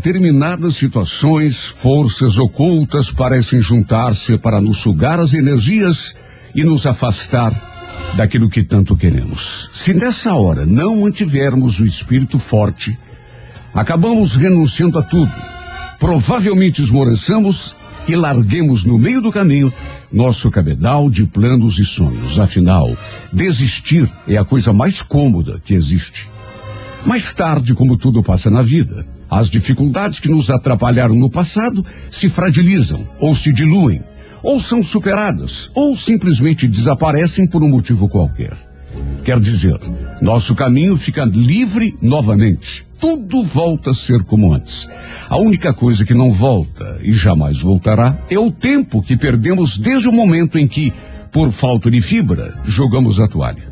determinadas situações, forças ocultas parecem juntar-se para nos sugar as energias e nos afastar daquilo que tanto queremos. Se nessa hora não mantivermos o espírito forte, acabamos renunciando a tudo. Provavelmente esmoreçamos e larguemos no meio do caminho nosso cabedal de planos e sonhos. Afinal, desistir é a coisa mais cômoda que existe. Mais tarde, como tudo passa na vida, as dificuldades que nos atrapalharam no passado se fragilizam ou se diluem, ou são superadas, ou simplesmente desaparecem por um motivo qualquer. Quer dizer, nosso caminho fica livre novamente. Tudo volta a ser como antes. A única coisa que não volta e jamais voltará é o tempo que perdemos desde o momento em que, por falta de fibra, jogamos a toalha.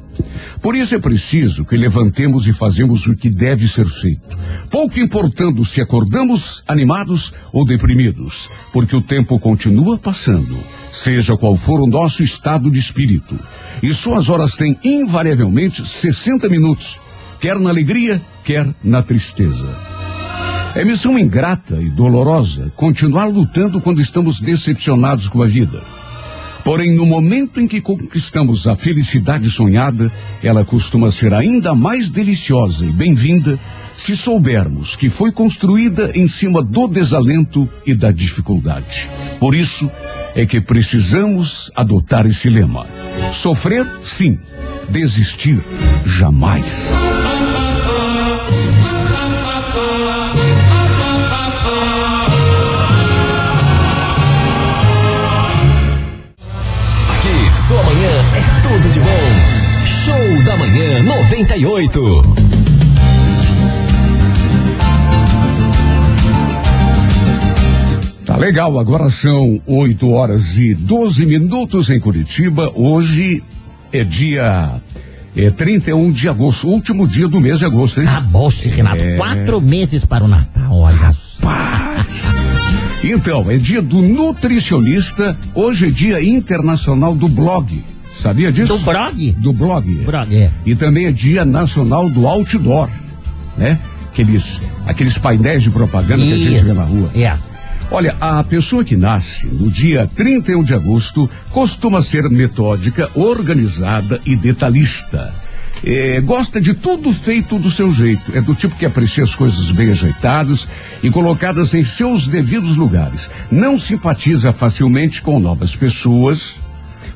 Por isso é preciso que levantemos e fazemos o que deve ser feito, pouco importando se acordamos animados ou deprimidos, porque o tempo continua passando, seja qual for o nosso estado de espírito. E suas horas têm invariavelmente 60 minutos, quer na alegria, quer na tristeza. É missão ingrata e dolorosa continuar lutando quando estamos decepcionados com a vida. Porém, no momento em que conquistamos a felicidade sonhada, ela costuma ser ainda mais deliciosa e bem-vinda se soubermos que foi construída em cima do desalento e da dificuldade. Por isso é que precisamos adotar esse lema: sofrer, sim, desistir, jamais. Show da manhã 98. Tá legal, agora são 8 horas e 12 minutos em Curitiba. Hoje é dia é 31 de agosto, último dia do mês de agosto, hein? Acabou-se, Renato. É. Quatro meses para o Natal, olha só. Paz. Então, é dia do nutricionista, hoje é dia internacional do blog. Sabia disso? Do blog? Do blog. Blog, é. E também é dia nacional do outdoor, né? Aqueles, aqueles painéis de propaganda que a gente vê na rua. É. Olha, a pessoa que nasce no dia 31 de agosto costuma ser metódica, organizada e detalhista. É, gosta de tudo feito do seu jeito. É do tipo que aprecia as coisas bem ajeitadas e colocadas em seus devidos lugares. Não simpatiza facilmente com novas pessoas,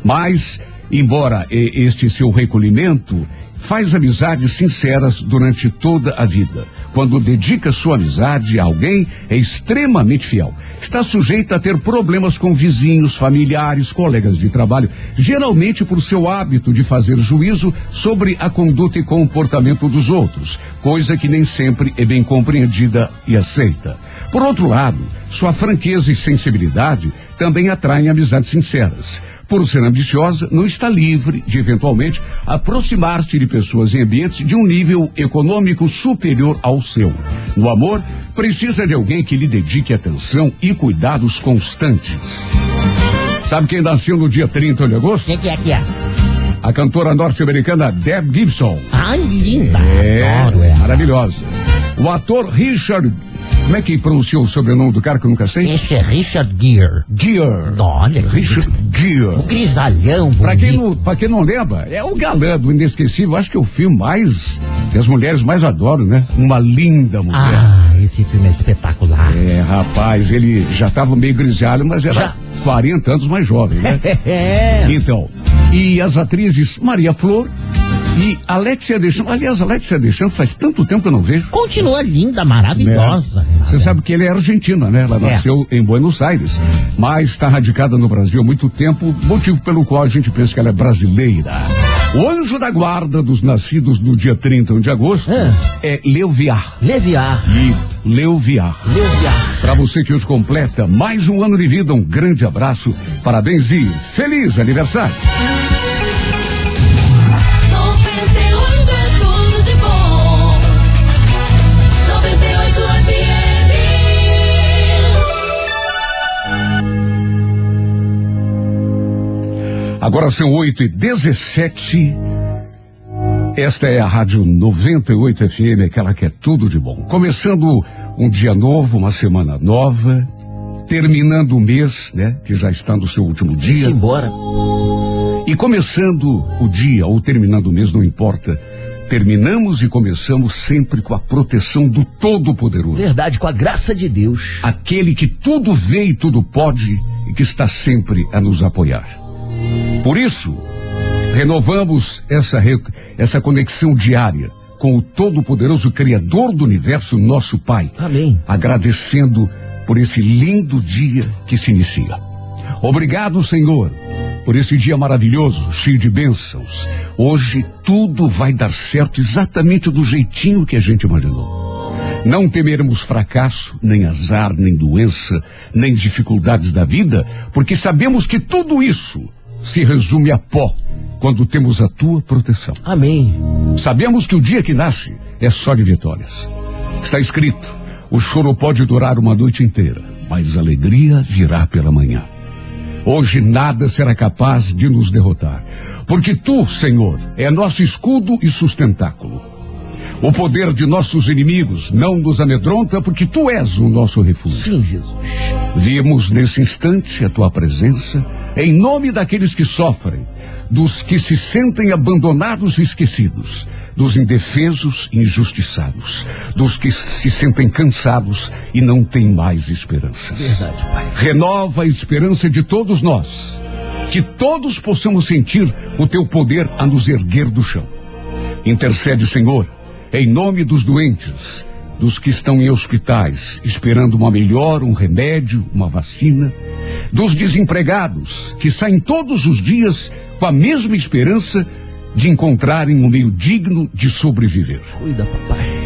mas, embora este seu recolhimento, faz amizades sinceras durante toda a vida. Quando dedica sua amizade a alguém, é extremamente fiel. Está sujeito a ter problemas com vizinhos, familiares, colegas de trabalho, geralmente por seu hábito de fazer juízo sobre a conduta e comportamento dos outros, coisa que nem sempre é bem compreendida e aceita. Por outro lado, sua franqueza e sensibilidade também atraem amizades sinceras. Por ser ambiciosa, não está livre de, eventualmente, aproximar-se de pessoas em ambientes de um nível econômico superior ao seu. No amor, precisa de alguém que lhe dedique atenção e cuidados constantes. Sabe quem nasceu no dia 30 de agosto? Quem que é que é? A cantora norte-americana Deb Gibson. Ai, linda. É, Adoro ela. maravilhosa. O ator Richard. Como é que pronunciou o sobrenome do cara que eu nunca sei? Esse é Richard Gere. Gere. Olha, Richard o Gere. grisalhão Pra quem, não, pra quem não lembra, é o galã do Inesquecível. Acho que é o filme mais. que as mulheres mais adoram, né? Uma linda mulher. Ah, esse filme é espetacular. É, rapaz, ele já tava meio grisalho, mas era Já. 40 anos mais jovem, né? É. Então, e as atrizes Maria Flor e Alexia Deschamps. Aliás, Alexia Deschamps faz tanto tempo que eu não vejo. Continua linda, maravilhosa. Né? Renata. Você sabe que ela é argentina, né? Ela É. nasceu em Buenos Aires, mas está radicada no Brasil há muito tempo, motivo pelo qual a gente pensa que ela é brasileira. O anjo da guarda dos nascidos no dia 31 de agosto Ah. é Leuviar. Leviar. E Leuviar. Leviar. Para você que hoje completa mais um ano de vida, um grande abraço, parabéns e feliz aniversário. Agora são 8 e 17 Esta é a Rádio 98 FM, aquela que é tudo de bom. Começando um dia novo, uma semana nova, terminando o mês, né? Que já está no seu último dia. Simbora. E começando o dia ou terminando o mês, não importa. Terminamos e começamos sempre com a proteção do Todo-Poderoso. Verdade, com a graça de Deus. Aquele que tudo vê e tudo pode e que está sempre a nos apoiar. Por isso, renovamos essa, re- essa conexão diária com o Todo-Poderoso Criador do Universo, nosso Pai. Amém. Agradecendo por esse lindo dia que se inicia. Obrigado, Senhor, por esse dia maravilhoso, cheio de bênçãos. Hoje tudo vai dar certo exatamente do jeitinho que a gente imaginou. Não temeremos fracasso, nem azar, nem doença, nem dificuldades da vida, porque sabemos que tudo isso se resume a pó quando temos a tua proteção. Amém. Sabemos que o dia que nasce é só de vitórias. Está escrito: o choro pode durar uma noite inteira, mas a alegria virá pela manhã. Hoje nada será capaz de nos derrotar, porque tu, Senhor, é nosso escudo e sustentáculo. O poder de nossos inimigos não nos amedronta, porque tu és o nosso refúgio. Sim, Jesus. Vimos nesse instante a tua presença, em nome daqueles que sofrem, dos que se sentem abandonados e esquecidos, dos indefesos e injustiçados, dos que se sentem cansados e não têm mais esperanças. Verdade, Pai. Renova a esperança de todos nós, que todos possamos sentir o teu poder a nos erguer do chão. Intercede, Senhor, em nome dos doentes, dos que estão em hospitais, esperando uma melhor, um remédio, uma vacina, dos desempregados, que saem todos os dias com a mesma esperança de encontrarem um meio digno de sobreviver. Cuida, papai.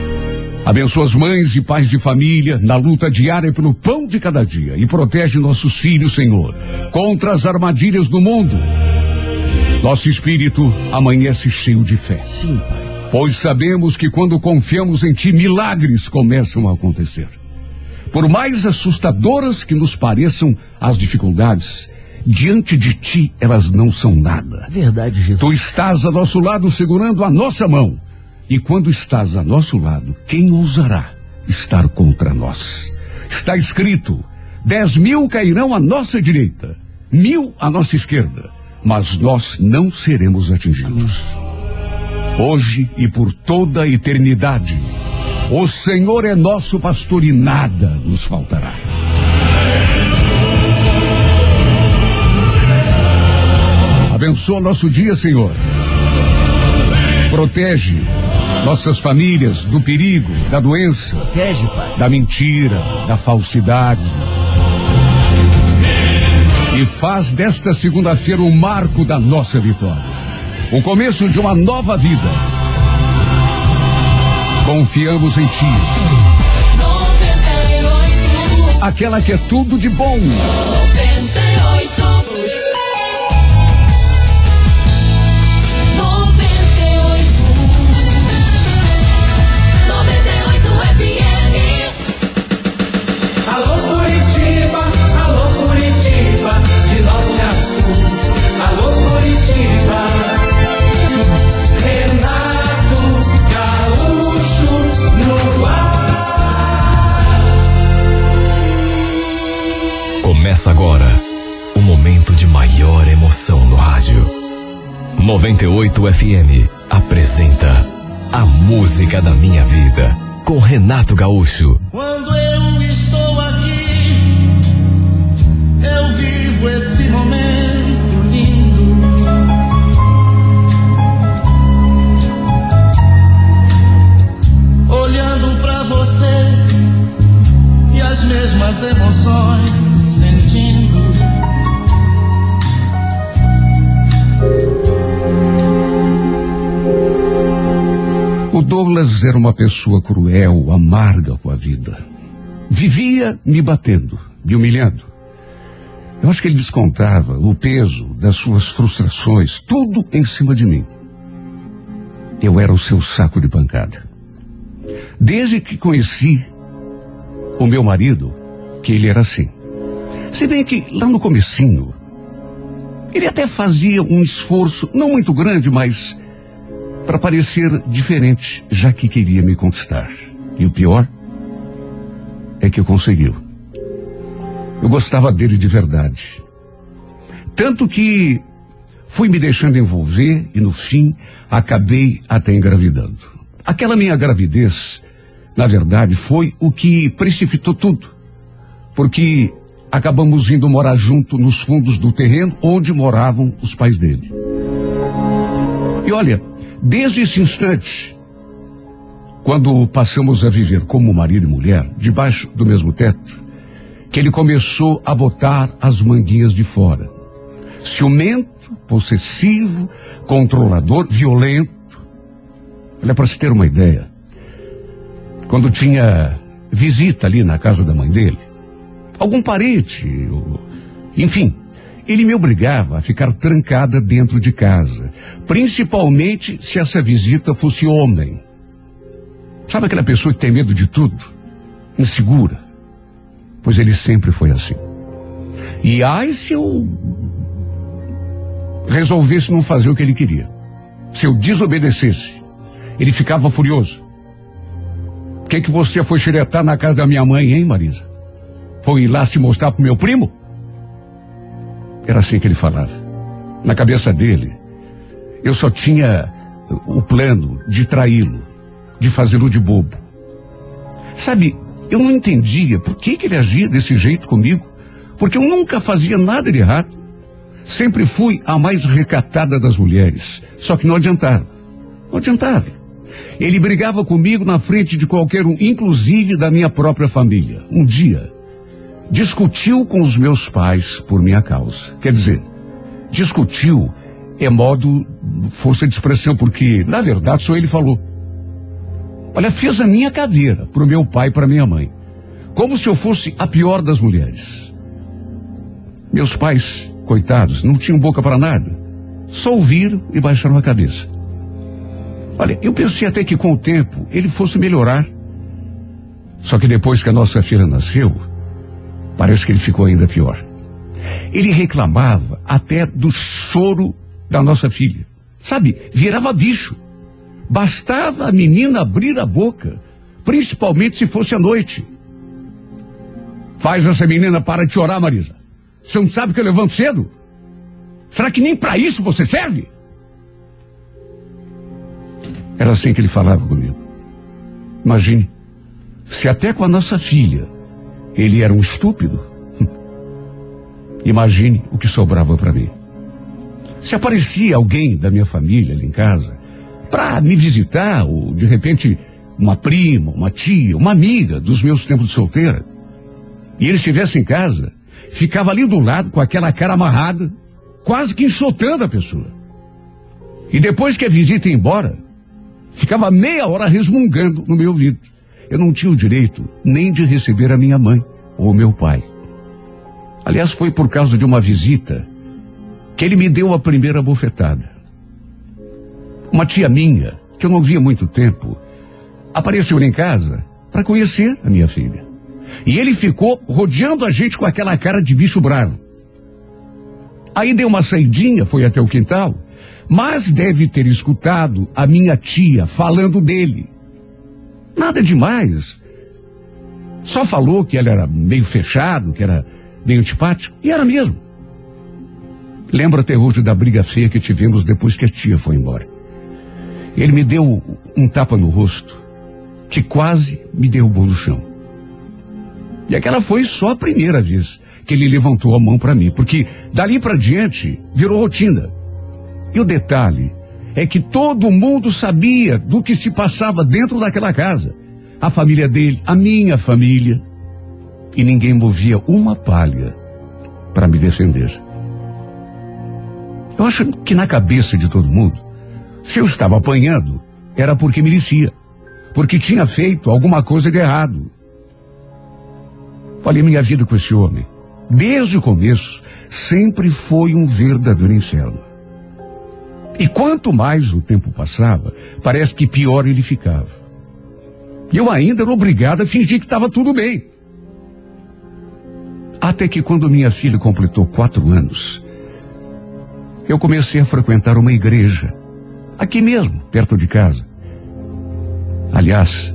Abençoa as mães e pais de família na luta diária pelo pão de cada dia e protege nossos filhos, Senhor, contra as armadilhas do mundo. Nosso espírito amanhece cheio de fé, Sim, Pai. Pois sabemos que quando confiamos em Ti, milagres começam a acontecer. Por mais assustadoras que nos pareçam as dificuldades, diante de Ti elas não são nada. Verdade, Jesus. Tu estás a nosso lado segurando a nossa mão. E quando estás a nosso lado, quem ousará estar contra nós? Está escrito: dez mil cairão à nossa direita, mil à nossa esquerda, mas nós não seremos atingidos. Hoje e por toda a eternidade, o Senhor é nosso pastor e nada nos faltará. Abençoa nosso dia, Senhor. Protege nossas famílias do perigo, da doença, Protege, da mentira, da falsidade. E faz desta segunda-feira o marco da nossa vitória. O começo de uma nova vida. Confiamos em Ti, 98, aquela que é tudo de bom. 98. 98 Começa agora o momento de maior emoção no rádio. 98 FM apresenta A Música da Minha Vida com Renato Gaúcho. Quando eu estou aqui, eu vivo esse momento lindo. Olhando pra você e as mesmas emoções Douglas era uma pessoa cruel, amarga com a vida. Vivia me batendo, me humilhando. Eu acho que ele descontava o peso das suas frustrações, tudo em cima de mim. Eu era o seu saco de pancada. Desde que conheci o meu marido, que ele era assim. Se bem que lá no comecinho, ele até fazia um esforço, não muito grande, mas para parecer diferente, já que queria me conquistar. E o pior é que conseguiu. Eu gostava dele de verdade. Tanto que fui me deixando envolver e no fim acabei até engravidando. Aquela minha gravidez, na verdade, foi o que precipitou tudo. Porque acabamos indo morar junto nos fundos do terreno onde moravam os pais dele. E olha, desde esse instante, quando passamos a viver como marido e mulher, debaixo do mesmo teto, que ele começou a botar as manguinhas de fora. Ciumento, possessivo, controlador, violento. Olha, para se ter uma ideia, quando tinha visita ali na casa da mãe dele, algum parente, enfim, ele me obrigava a ficar trancada dentro de casa, principalmente se essa visita fosse homem. Sabe aquela pessoa que tem medo de tudo? Insegura. Pois ele sempre foi assim. E ai se eu resolvesse não fazer o que ele queria. Se eu desobedecesse, ele ficava furioso. O que, que você foi xeretar na casa da minha mãe, hein, Marisa? Foi ir lá se mostrar pro meu primo? Era assim que ele falava. Na cabeça dele, eu só tinha o plano de traí-lo, de fazê-lo de bobo. Sabe, eu não entendia por que, que ele agia desse jeito comigo, porque eu nunca fazia nada de errado. Sempre fui a mais recatada das mulheres, só que não adiantava. Não adiantava. Ele brigava comigo na frente de qualquer um, inclusive da minha própria família. Um dia, discutiu com os meus pais por minha causa. Quer dizer, discutiu é modo força de expressão, porque, na verdade, só ele falou. Olha, fez a minha caveira pro meu pai e pra minha mãe. Como se eu fosse a pior das mulheres. Meus pais, coitados, não tinham boca para nada. Só ouviram e baixaram a cabeça. Olha, eu pensei até que com o tempo ele fosse melhorar. Só que depois que a nossa filha nasceu, parece que ele ficou ainda pior. Ele reclamava até do choro da nossa filha. Sabe, virava bicho. Bastava a menina abrir a boca, principalmente se fosse à noite. Faz essa menina para de chorar, Marisa. Você não sabe que eu levanto cedo? Será que nem para isso você serve? Era assim que ele falava comigo. Imagine, se até com a nossa filha ele era um estúpido, imagine o que sobrava para mim. Se aparecia alguém da minha família ali em casa para me visitar, ou de repente uma prima, uma tia, uma amiga dos meus tempos de solteira, e ele estivesse em casa, ficava ali do lado com aquela cara amarrada, quase que enxotando a pessoa. E depois que a visita ia embora, ficava meia hora resmungando no meu ouvido. Eu não tinha o direito nem de receber a minha mãe ou meu pai. Aliás, foi por causa de uma visita que ele me deu a primeira bofetada. Uma tia minha, que eu não via muito tempo, apareceu em casa para conhecer a minha filha. E ele ficou rodeando a gente com aquela cara de bicho bravo. Aí deu uma saidinha, foi até o quintal, mas deve ter escutado a minha tia falando dele. Nada demais. Só falou que ele era meio fechado, que era meio antipático, e era mesmo. Lembro até hoje da briga feia que tivemos depois que a tia foi embora. Ele me deu um tapa no rosto, que quase me derrubou no chão. E aquela foi só a primeira vez que ele levantou a mão para mim, porque dali para diante virou rotina. E o detalhe é que todo mundo sabia do que se passava dentro daquela casa. A família dele, a minha família. E ninguém movia uma palha para me defender. Eu acho que na cabeça de todo mundo, se eu estava apanhando, era porque merecia. Porque tinha feito alguma coisa de errado. Olha, minha vida com esse homem, desde o começo, sempre foi um verdadeiro inferno. E quanto mais o tempo passava, parece que pior ele ficava. Eu ainda era obrigado a fingir que estava tudo bem. Até que quando minha filha completou quatro anos, eu comecei a frequentar uma igreja Aqui mesmo, perto de casa. Aliás,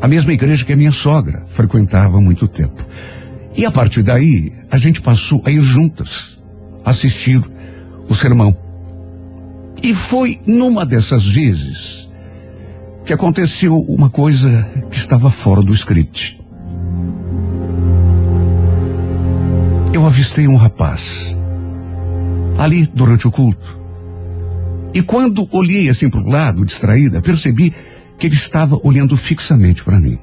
a mesma igreja que a minha sogra frequentava há muito tempo. E a partir daí, a gente passou a ir juntas, assistir o sermão. E foi numa dessas vezes que aconteceu uma coisa que estava fora do script. Eu avistei um rapaz ali durante o culto. E quando olhei assim para o lado, distraída, percebi que ele estava olhando fixamente para mim.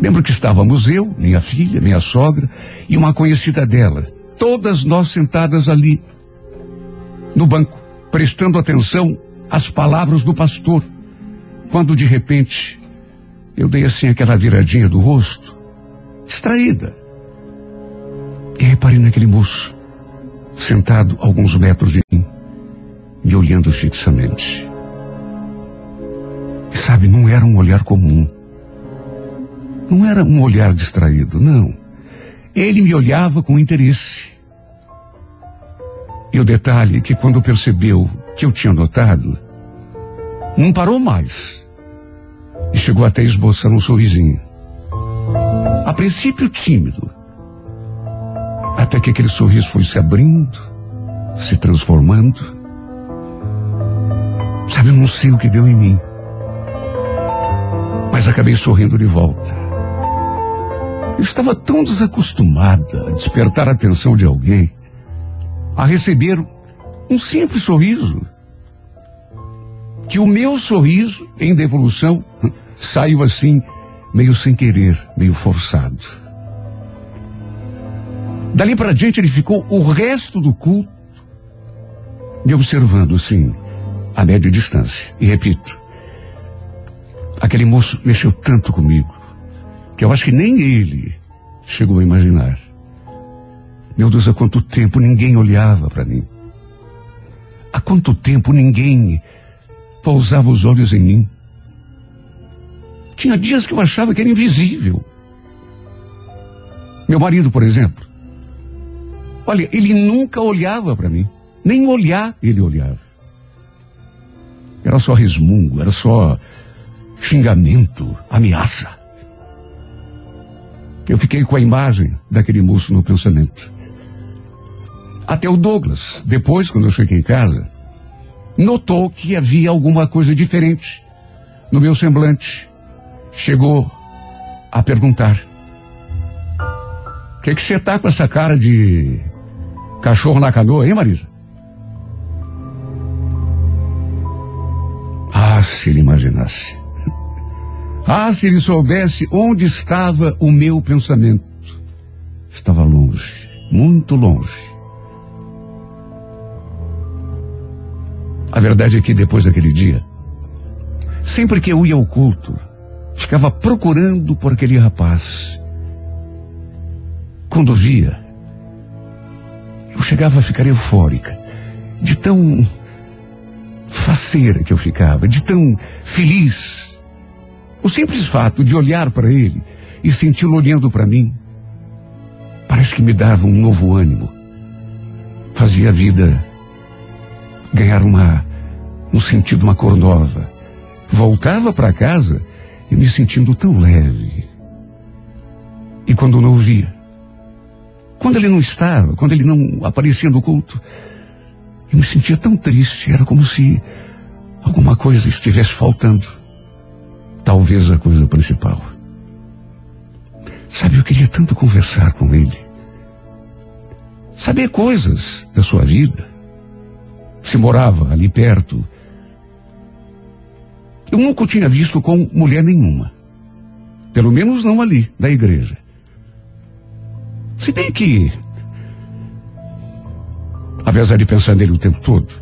Lembro que estávamos eu, minha filha, minha sogra e uma conhecida dela, todas nós sentadas ali no banco, prestando atenção às palavras do pastor, quando de repente eu dei assim aquela viradinha do rosto, distraída, e reparei naquele moço, sentado a alguns metros de mim, me olhando fixamente. E sabe, não era um olhar comum. Não era um olhar distraído, não. Ele me olhava com interesse. E o detalhe é que quando percebeu que eu tinha notado, não parou mais. E chegou até esboçar um sorrisinho. A princípio tímido. Até que aquele sorriso foi se abrindo, se transformando. Sabe, eu não sei o que deu em mim. Mas acabei sorrindo de volta. Eu estava tão desacostumada a despertar a atenção de alguém, a receber um simples sorriso, que o meu sorriso, em devolução, saiu assim, meio sem querer, meio forçado. Dali para diante ele ficou o resto do culto me observando, sim, a média distância. E repito, aquele moço mexeu tanto comigo que eu acho que nem ele chegou a imaginar. Meu Deus, há quanto tempo ninguém olhava para mim. Há quanto tempo ninguém pousava os olhos em mim. Tinha dias que eu achava que era invisível. Meu marido, por exemplo. Olha, ele nunca olhava para mim. Nem olhar ele olhava. Era só resmungo, era só xingamento, ameaça. Eu fiquei com a imagem daquele moço no pensamento. Até o Douglas, depois, quando eu cheguei em casa, notou que havia alguma coisa diferente no meu semblante. Chegou a perguntar: O que, que você tá com essa cara de cachorro na canoa, hein, Marisa? Ah, se ele imaginasse. Ah, se ele soubesse onde estava o meu pensamento. Estava longe, muito longe. A verdade é que depois daquele dia, sempre que eu ia ao culto, ficava procurando por aquele rapaz. Quando via, eu chegava a ficar eufórica, de tão faceira que eu ficava, de tão feliz. O simples fato de olhar para ele e senti-lo olhando para mim, parece que me dava um novo ânimo. Fazia a vida ganhar uma, um sentido, uma cor nova. Voltava para casa e me sentindo tão leve. E quando não via, quando ele não estava, quando ele não aparecia no culto, eu me sentia tão triste, era como se alguma coisa estivesse faltando. Talvez a coisa principal. Sabe, eu queria tanto conversar com ele. Saber coisas da sua vida. Se morava ali perto. Eu nunca o tinha visto com mulher nenhuma. Pelo menos não ali, da igreja. Se bem que apesar de pensar nele o tempo todo,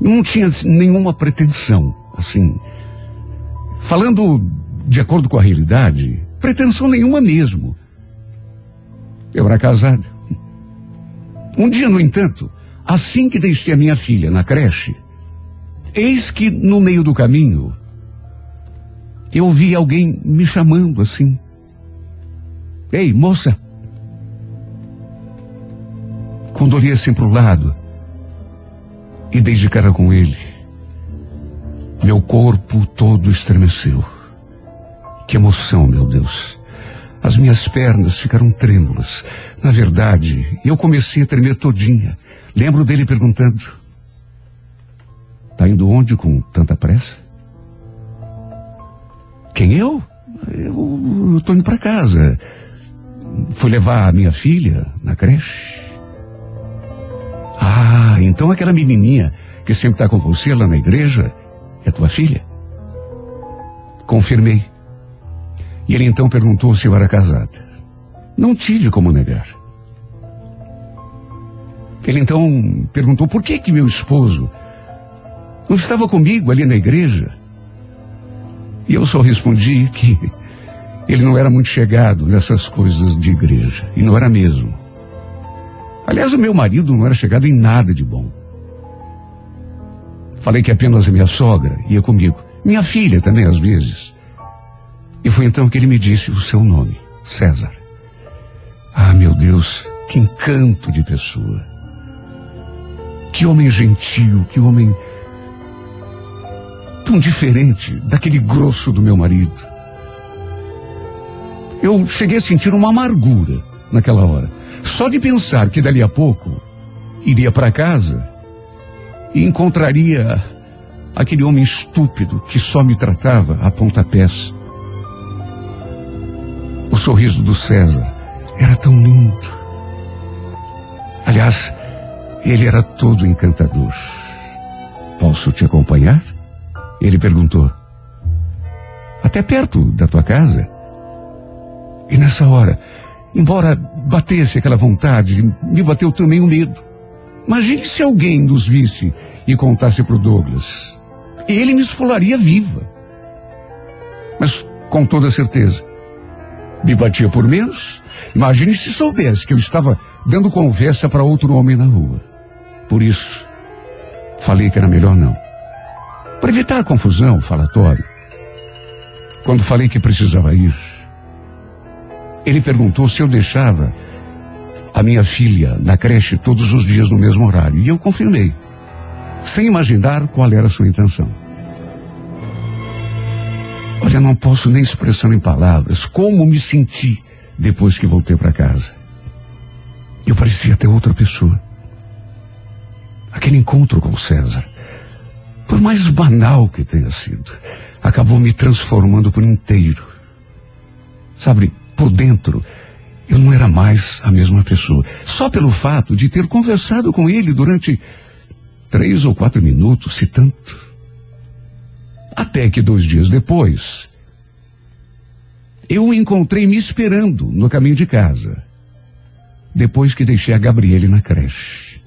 não tinha nenhuma pretensão, assim. Falando de acordo com a realidade, pretensão nenhuma mesmo. Eu era casado. Um dia, no entanto, assim que deixei a minha filha na creche, eis que no meio do caminho, eu vi alguém me chamando assim. Ei, moça, quando olhei assim para o lado, e dei de cara com ele. Meu corpo todo estremeceu. Que emoção, meu Deus. As minhas pernas ficaram trêmulas. Na verdade, eu comecei a tremer todinha. Lembro dele perguntando: Tá indo onde com tanta pressa? Quem eu? Eu, tô indo para casa. Fui levar a minha filha na creche. Ah, então aquela menininha que sempre está com você lá na igreja é tua filha? Confirmei. E ele então perguntou se eu era casada. Não tive como negar. Ele então perguntou por que que meu esposo não estava comigo ali na igreja. E eu só respondi que ele não era muito chegado nessas coisas de igreja. E não era mesmo. Aliás, o meu marido não era chegado em nada de bom. Falei que apenas a minha sogra ia comigo. Minha filha também, às vezes. E foi então que ele me disse o seu nome, César. Ah, meu Deus, que encanto de pessoa. Que homem gentil, que homem tão diferente daquele grosso do meu marido. Eu cheguei a sentir uma amargura naquela hora. Só de pensar que dali a pouco iria para casa e encontraria aquele homem estúpido que só me tratava a pontapés. O sorriso do César era tão lindo. Aliás, ele era todo encantador. Posso te acompanhar? Ele perguntou. Até perto da tua casa? E nessa hora, embora batesse aquela vontade, me bateu também o medo. Imagine se alguém nos visse e contasse para o Douglas. Ele me esfolaria viva. Mas com toda certeza, me batia por menos. Imagine se soubesse que eu estava dando conversa para outro homem na rua. Por isso, falei que era melhor não. Para evitar confusão, falatório. Quando falei que precisava ir, ele perguntou se eu deixava a minha filha na creche todos os dias no mesmo horário. E eu confirmei, sem imaginar qual era a sua intenção. Olha, não posso nem expressar em palavras como me senti depois que voltei para casa. Eu parecia até outra pessoa. Aquele encontro com César, por mais banal que tenha sido, acabou me transformando por inteiro. Sabe, por dentro, eu não era mais a mesma pessoa. Só pelo fato de ter conversado com ele durante três ou quatro minutos, se tanto. Até que dois dias depois, eu o encontrei me esperando no caminho de casa. Depois que deixei a Gabriele na creche.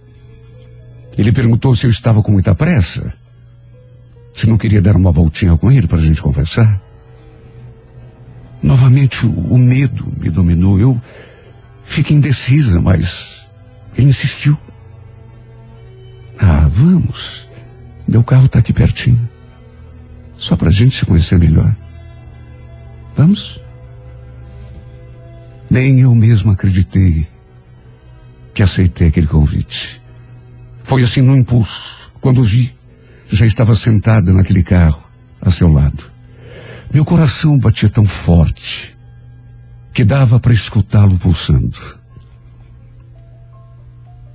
Ele perguntou se eu estava com muita pressa. Se não queria dar uma voltinha com ele para a gente conversar. Novamente o, o medo me dominou. Eu fiquei indecisa, mas ele insistiu. Ah, vamos. Meu carro está aqui pertinho. Só para a gente se conhecer melhor. Vamos? Nem eu mesmo acreditei que aceitei aquele convite. Foi assim no impulso. Quando vi, já estava sentada naquele carro a seu lado. Meu coração batia tão forte que dava para escutá-lo pulsando.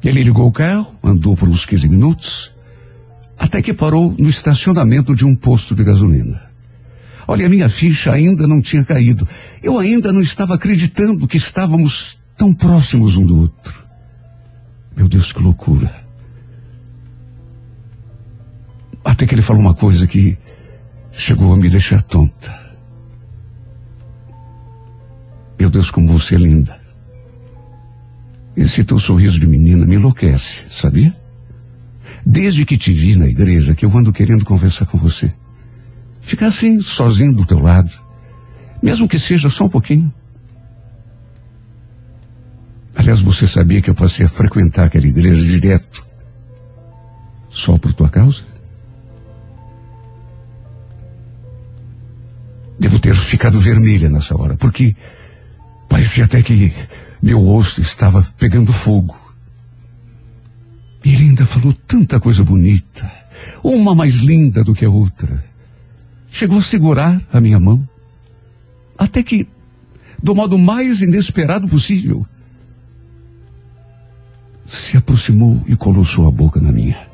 Ele ligou o carro, andou por uns 15 minutos, até que parou no estacionamento de um posto de gasolina. Olha, minha ficha ainda não tinha caído. Eu ainda não estava acreditando que estávamos tão próximos um do outro. Meu Deus, que loucura. Até que ele falou uma coisa que chegou a me deixar tonta. Meu Deus, como você é linda. Esse teu sorriso de menina me enlouquece, sabia? Desde que te vi na igreja que eu ando querendo conversar com você. Ficar assim, sozinho do teu lado. Mesmo que seja só um pouquinho. Aliás, você sabia que eu passei a frequentar aquela igreja direto? Só por tua causa? Devo ter ficado vermelha nessa hora, porque parecia até que meu rosto estava pegando fogo. E ele ainda falou tanta coisa bonita, uma mais linda do que a outra. Chegou a segurar a minha mão, até que, do modo mais inesperado possível, se aproximou e colou sua boca na minha.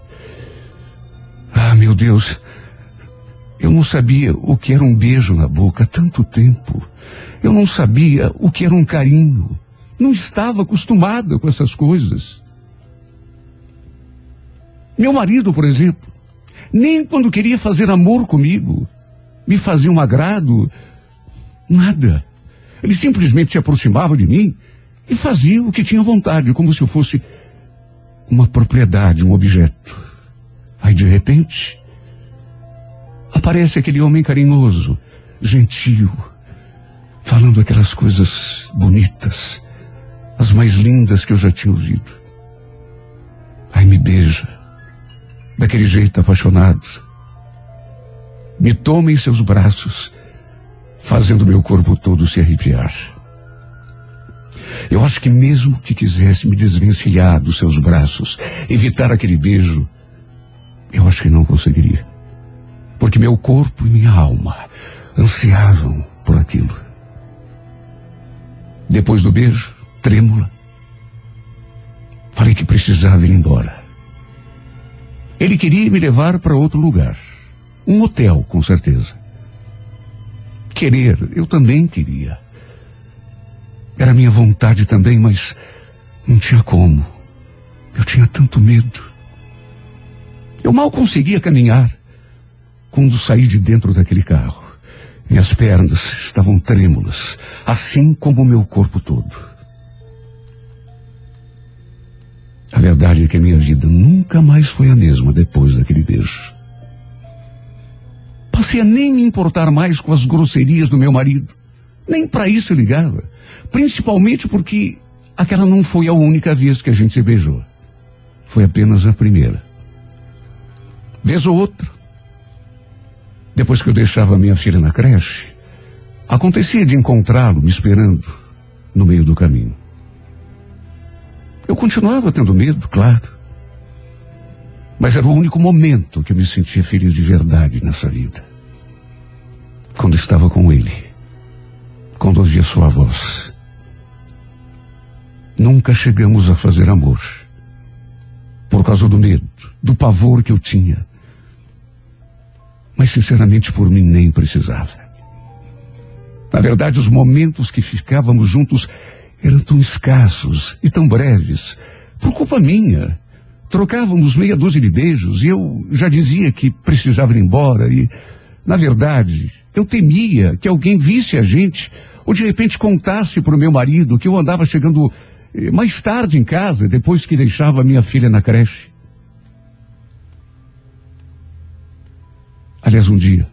Ah, meu Deus, eu não sabia o que era um beijo na boca há tanto tempo. Eu não sabia o que era um carinho. Não estava acostumada com essas coisas. Meu marido, por exemplo, nem quando queria fazer amor comigo, me fazia um agrado, nada. Ele simplesmente se aproximava de mim e fazia o que tinha vontade, como se eu fosse uma propriedade, um objeto. Aí, de repente, aparece aquele homem carinhoso, gentil, falando aquelas coisas bonitas, as mais lindas que eu já tinha ouvido. Aí me beija, daquele jeito apaixonado. Me toma em seus braços, fazendo meu corpo todo se arrepiar. Eu acho que mesmo que quisesse me desvencilhar dos seus braços, evitar aquele beijo, eu acho que não conseguiria. Porque meu corpo e minha alma ansiavam por aquilo. Depois do beijo, trêmula, falei que precisava ir embora. Ele queria me levar para outro lugar. Um hotel, com certeza. Querer, eu também queria. Era minha vontade também, mas não tinha como. Eu tinha tanto medo. Eu mal conseguia caminhar quando saí de dentro daquele carro. Minhas pernas estavam trêmulas, assim como o meu corpo todo. A verdade é que a minha vida nunca mais foi a mesma depois daquele beijo. Passei a nem me importar mais com as grosserias do meu marido. Nem para isso eu ligava. Principalmente porque aquela não foi a única vez que a gente se beijou. Foi apenas a primeira. Vez ou outra. Depois que eu deixava minha filha na creche, acontecia de encontrá-lo me esperando no meio do caminho. Eu continuava tendo medo, claro. Mas era o único momento que eu me sentia feliz de verdade nessa vida. Quando estava com ele. Quando ouvia sua voz. Nunca chegamos a fazer amor. Por causa do medo, do pavor que eu tinha. Mas sinceramente por mim nem precisava. Na verdade, os momentos que ficávamos juntos eram tão escassos e tão breves, por culpa minha. Trocávamos meia dúzia de beijos e eu já dizia que precisava ir embora e, na verdade, eu temia que alguém visse a gente ou de repente contasse para o meu marido que eu andava chegando eh, mais tarde em casa, depois que deixava minha filha na creche. Aliás, um dia,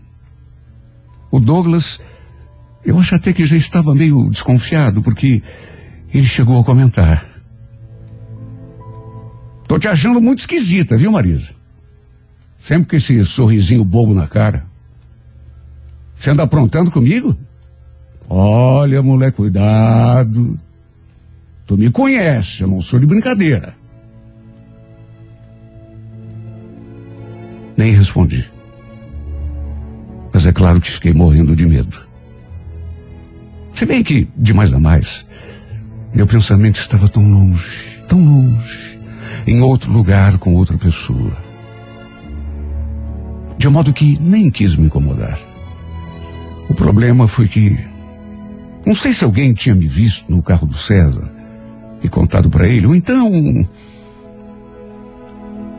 o Douglas, eu acho até que já estava meio desconfiado, porque ele chegou a comentar. Tô te achando muito esquisita, viu, Marisa? Sempre com esse sorrisinho bobo na cara. Você anda aprontando comigo? Olha, moleque, cuidado. Tu me conhece, eu não sou de brincadeira. Nem respondi. Mas é claro que fiquei morrendo de medo. Se bem que, de mais a mais, meu pensamento estava tão longe, tão longe, em outro lugar com outra pessoa. De modo que nem quis me incomodar. O problema foi que, não sei se alguém tinha me visto no carro do César e contado para ele, ou então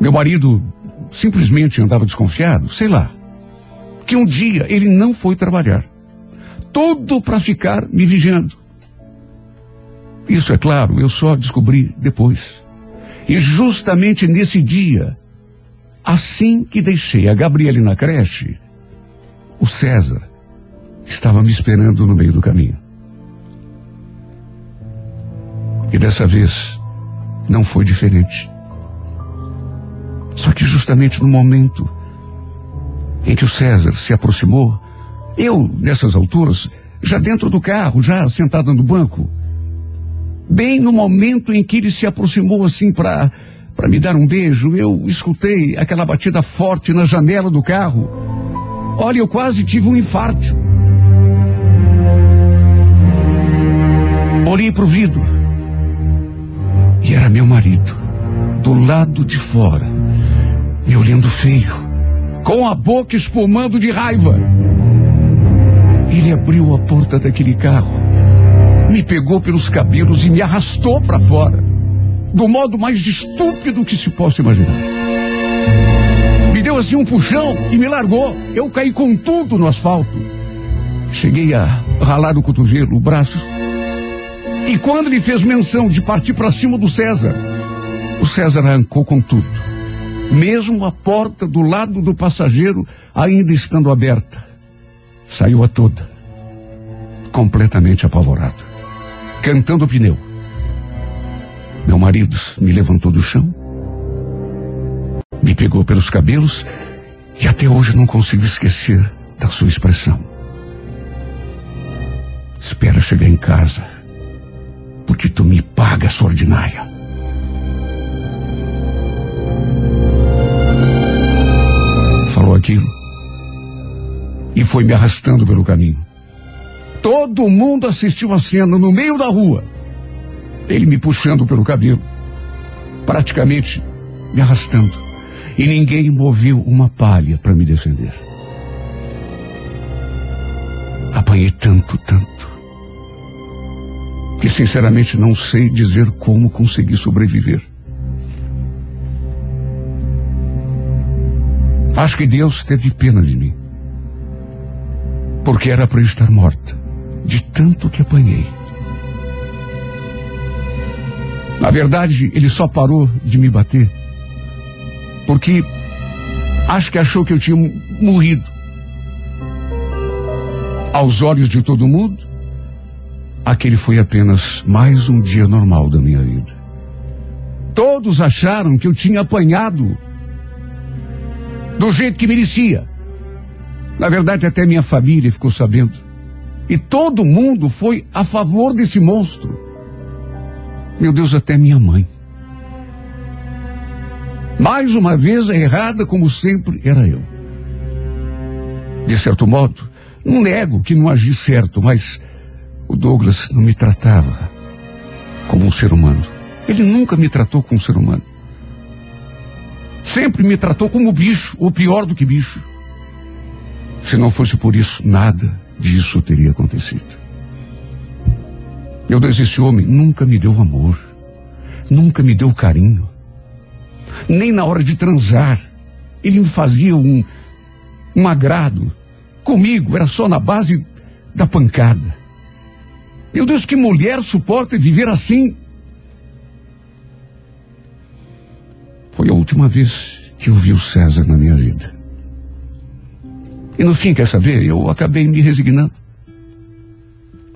meu marido simplesmente andava desconfiado, sei lá. Que um dia ele não foi trabalhar. Tudo para ficar me vigiando. Isso é claro, eu só descobri depois. E justamente nesse dia, assim que deixei a Gabriele na creche, o César estava me esperando no meio do caminho. E dessa vez não foi diferente. Só que justamente no momento em que o César se aproximou, eu, nessas alturas, já dentro do carro, já sentada no banco, bem no momento em que ele se aproximou assim para para me dar um beijo, eu escutei aquela batida forte na janela do carro. Olha, eu quase tive um infarto. Olhei pro vidro. E era meu marido, do lado de fora, me olhando feio, com a boca espumando de raiva. Ele abriu a porta daquele carro, me pegou pelos cabelos e me arrastou para fora, do modo mais estúpido que se possa imaginar. Me deu assim um puxão e me largou. Eu caí com tudo no asfalto. Cheguei a ralar o cotovelo, o braço. E quando ele fez menção de partir para cima do César, o César arrancou com tudo. Mesmo a porta do lado do passageiro ainda estando aberta. Saiu a toda. Completamente apavorado. Cantando o pneu. Meu marido me levantou do chão. Me pegou pelos cabelos e até hoje não consigo esquecer da sua expressão. Espera chegar em casa, porque tu me pagas, ordinária. Falou aquilo e foi me arrastando pelo caminho. Todo mundo assistiu a cena no meio da rua. Ele me puxando pelo cabelo, praticamente me arrastando. E ninguém moveu uma palha para me defender. Apanhei tanto, tanto, que sinceramente não sei dizer como consegui sobreviver. Acho que Deus teve pena de mim. Porque era para eu estar morta, de tanto que apanhei. Na verdade, ele só parou de me bater porque acho que achou que eu tinha morrido. Aos olhos de todo mundo, aquele foi apenas mais um dia normal da minha vida. Todos acharam que eu tinha apanhado do jeito que merecia. Na verdade, até minha família ficou sabendo. E todo mundo foi a favor desse monstro. Meu Deus, até minha mãe. Mais uma vez, a errada, como sempre, era eu. De certo modo, não nego que não agi certo, mas o Douglas não me tratava como um ser humano. Ele nunca me tratou como um ser humano. Sempre me tratou como bicho, ou pior do que bicho. Se não fosse por isso, nada disso teria acontecido. Meu Deus, esse homem nunca me deu amor, nunca me deu carinho nem na hora de transar. Ele me fazia um, um agrado. Comigo era só na base da pancada. Meu Deus, que mulher suporta viver assim? Foi a última vez que eu vi o César na minha vida. E no fim, quer saber, eu acabei me resignando.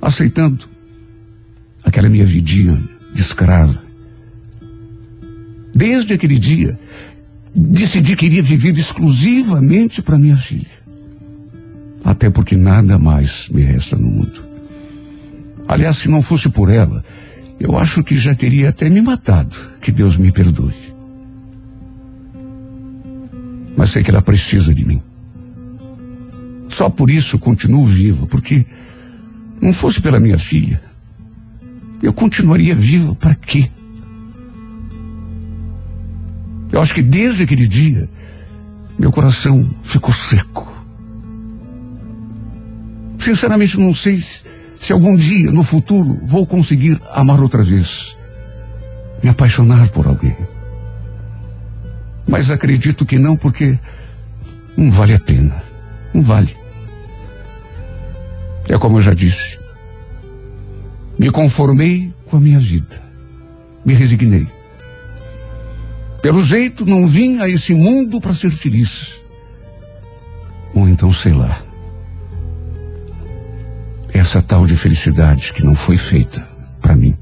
Aceitando aquela minha vidinha de escrava. Desde aquele dia, decidi que iria viver exclusivamente para minha filha. Até porque nada mais me resta no mundo. Aliás, se não fosse por ela, eu acho que já teria até me matado. Que Deus me perdoe. Mas sei que ela precisa de mim. Só por isso continuo vivo, porque não fosse pela minha filha, eu continuaria vivo para quê? Eu acho que desde aquele dia, meu coração ficou seco. Sinceramente, não sei se, algum dia, no futuro, vou conseguir amar outra vez. Me apaixonar por alguém. Mas acredito que não, porque não vale a pena. Não vale. É como eu já disse. Me conformei com a minha vida. Me resignei. Pelo jeito, não vim a esse mundo para ser feliz. Ou então, sei lá. Essa tal de felicidade que não foi feita para mim.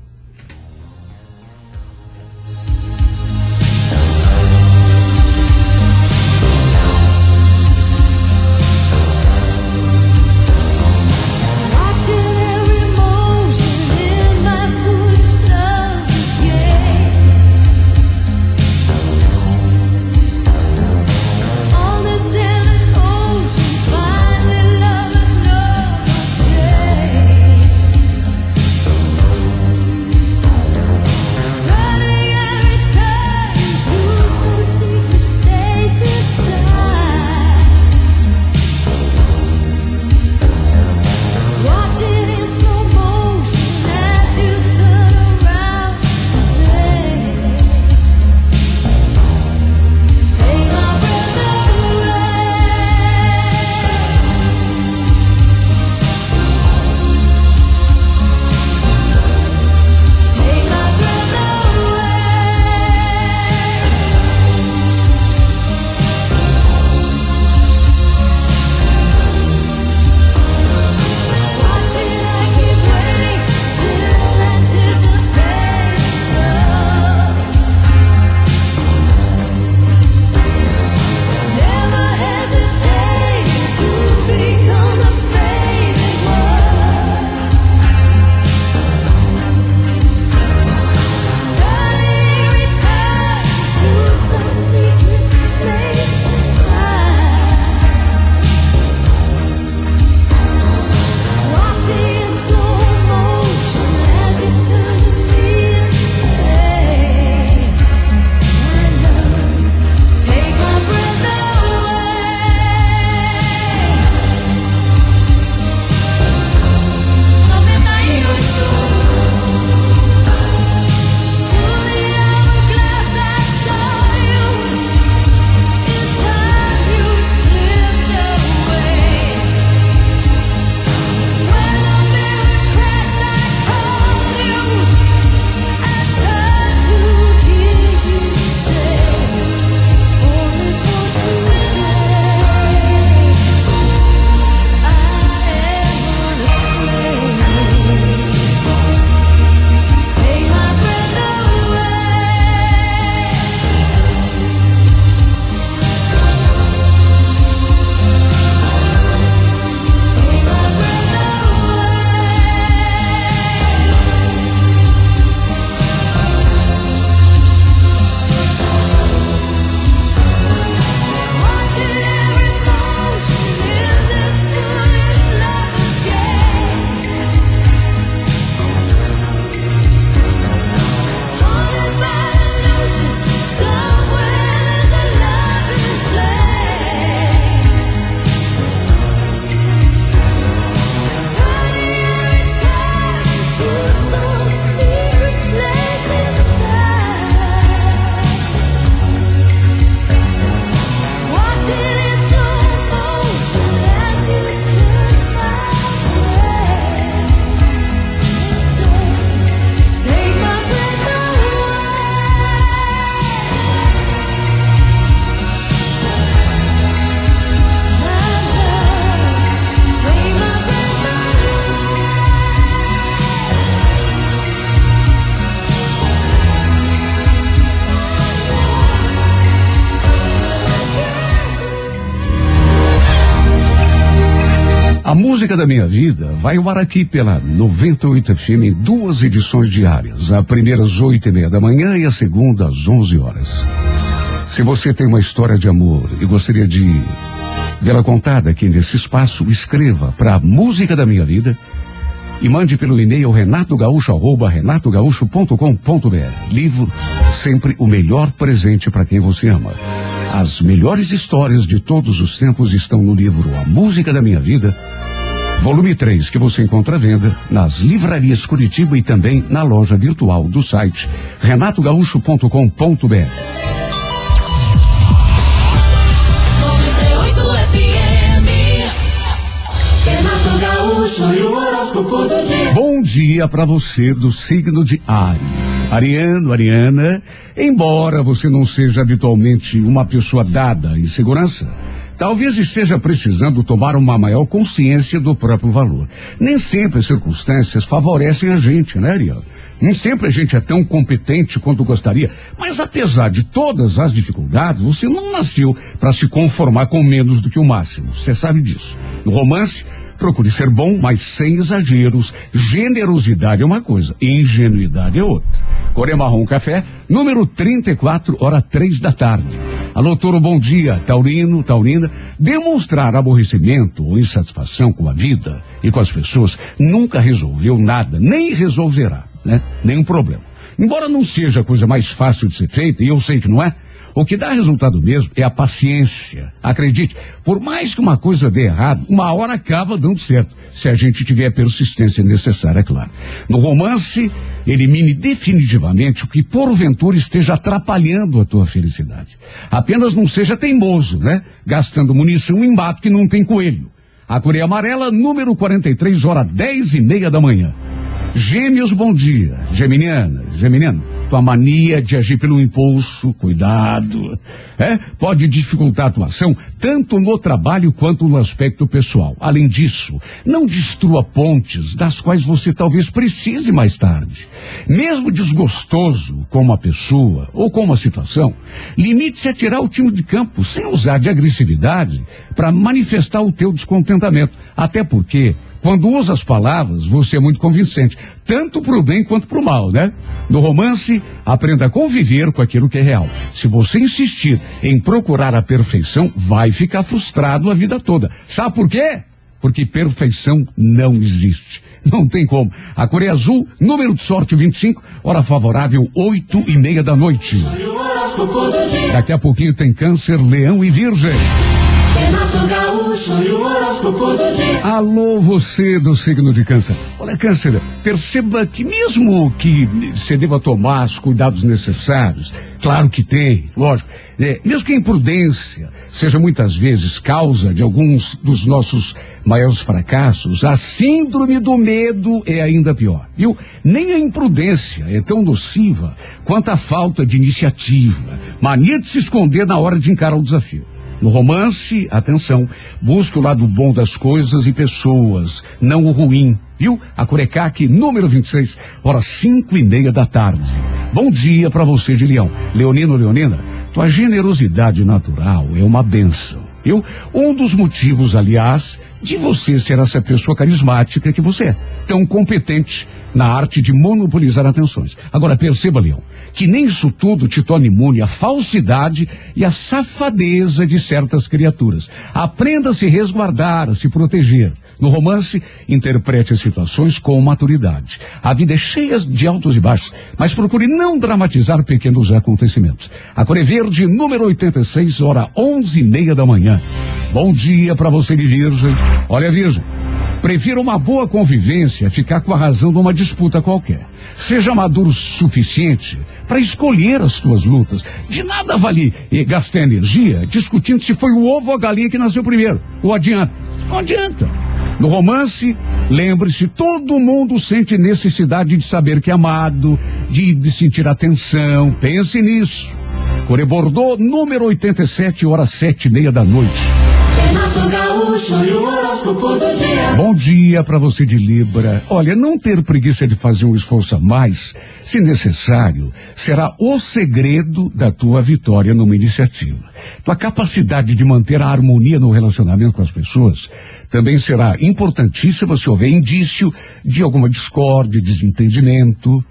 Minha vida vai ao ar aqui pela 98 FM em duas edições diárias. A primeira às oito e meia da manhã e a segunda às 11 horas. Se você tem uma história de amor e gostaria de vê-la contada aqui nesse espaço, escreva para a Música da Minha Vida e mande pelo e-mail renatogaúcho arroba renatogaúcho.com.br. Livro, sempre o melhor presente para quem você ama. As melhores histórias de todos os tempos estão no livro A Música da Minha Vida, volume 3, que você encontra à venda nas livrarias Curitiba e também na loja virtual do site renatogaúcho.com.br. 98 FM. Renato Gaúcho o horóscopo do dia. Bom dia para você do signo de Ares. Ariano, Ariana, embora você não seja habitualmente uma pessoa dada em segurança, talvez esteja precisando tomar uma maior consciência do próprio valor. Nem sempre as circunstâncias favorecem a gente, né, Ariano? Nem sempre a gente é tão competente quanto gostaria, mas apesar de todas as dificuldades, você não nasceu para se conformar com menos do que o máximo. Você sabe disso. No romance, procure ser bom, mas sem exageros. Generosidade é uma coisa, ingenuidade é outra. Coré Marrom Café, número 34, hora três da tarde. Alô, Toro, bom dia. Taurino, Taurina. Demonstrar aborrecimento ou insatisfação com a vida e com as pessoas nunca resolveu nada, nem resolverá, né? Nenhum problema. Embora não seja a coisa mais fácil de ser feita, e eu sei que não é, o que dá resultado mesmo é a paciência. Acredite, por mais que uma coisa dê errado, uma hora acaba dando certo, se a gente tiver a persistência necessária, é claro. No romance, elimine definitivamente o que porventura esteja atrapalhando a tua felicidade. Apenas não seja teimoso, né? Gastando munição em mato que não tem coelho. A Coreia Amarela, número 43, hora 10 e meia da manhã. Gêmeos, bom dia. Geminiana, Geminiano, tua mania de agir pelo impulso, cuidado, é? Pode dificultar a atuação tanto no trabalho quanto no aspecto pessoal. Além disso, não destrua pontes das quais você talvez precise mais tarde. Mesmo desgostoso com uma pessoa ou com uma situação, limite-se a tirar o time de campo sem usar de agressividade para manifestar o teu descontentamento. Até porque quando usa as palavras, você é muito convincente, tanto para o bem quanto para o mal, né? No romance, aprenda a conviver com aquilo que é real. Se você insistir em procurar a perfeição, vai ficar frustrado a vida toda. Sabe por quê? Porque perfeição não existe. Não tem como. A Coreia Azul, número de sorte 25, hora favorável, oito e meia da noite. Daqui a pouquinho tem câncer, leão e virgem. Alô, você do signo de câncer. Olha, câncer, perceba que mesmo que você deva tomar os cuidados necessários, claro que tem, lógico, é, mesmo que a imprudência seja muitas vezes causa de alguns dos nossos maiores fracassos, a síndrome do medo é ainda pior, viu? Nem a imprudência é tão nociva quanto a falta de iniciativa, mania de se esconder na hora de encarar o desafio. No romance, atenção, busque o lado bom das coisas e pessoas, não o ruim. Viu? A Curecaque, número 26, horas cinco e meia da tarde. Bom dia para você de Leão. Leonino, Leonina, tua generosidade natural é uma benção. Viu? Um dos motivos, aliás, de você ser essa pessoa carismática que você é. Tão competente na arte de monopolizar atenções. Agora perceba, Leão, que nem isso tudo te torna imune à falsidade e à safadeza de certas criaturas. Aprenda a se resguardar, a se proteger. No romance, interprete as situações com maturidade. A vida é cheia de altos e baixos, mas procure não dramatizar pequenos acontecimentos. A Cor é Verde, número 86, hora onze e meia da manhã. Bom dia para você de Virgem. Olha, Virgem, Prefira uma boa convivência a ficar com a razão numa disputa qualquer. Seja maduro o suficiente para escolher as tuas lutas. De nada vale gastar energia discutindo se foi o ovo ou a galinha que nasceu primeiro. Ou adianta? Não adianta. No romance, lembre-se, todo mundo sente necessidade de saber que é amado, de, de sentir atenção. Pense nisso. Core Bordeaux, número 87, horas sete e meia da noite. Gaúcho e o do dia. Bom dia para você de Libra. Olha, não ter preguiça de fazer um esforço a mais, se necessário, será o segredo da tua vitória numa iniciativa. Tua capacidade de manter a harmonia no relacionamento com as pessoas Também será importantíssima se houver indício de alguma discórdia, desentendimento.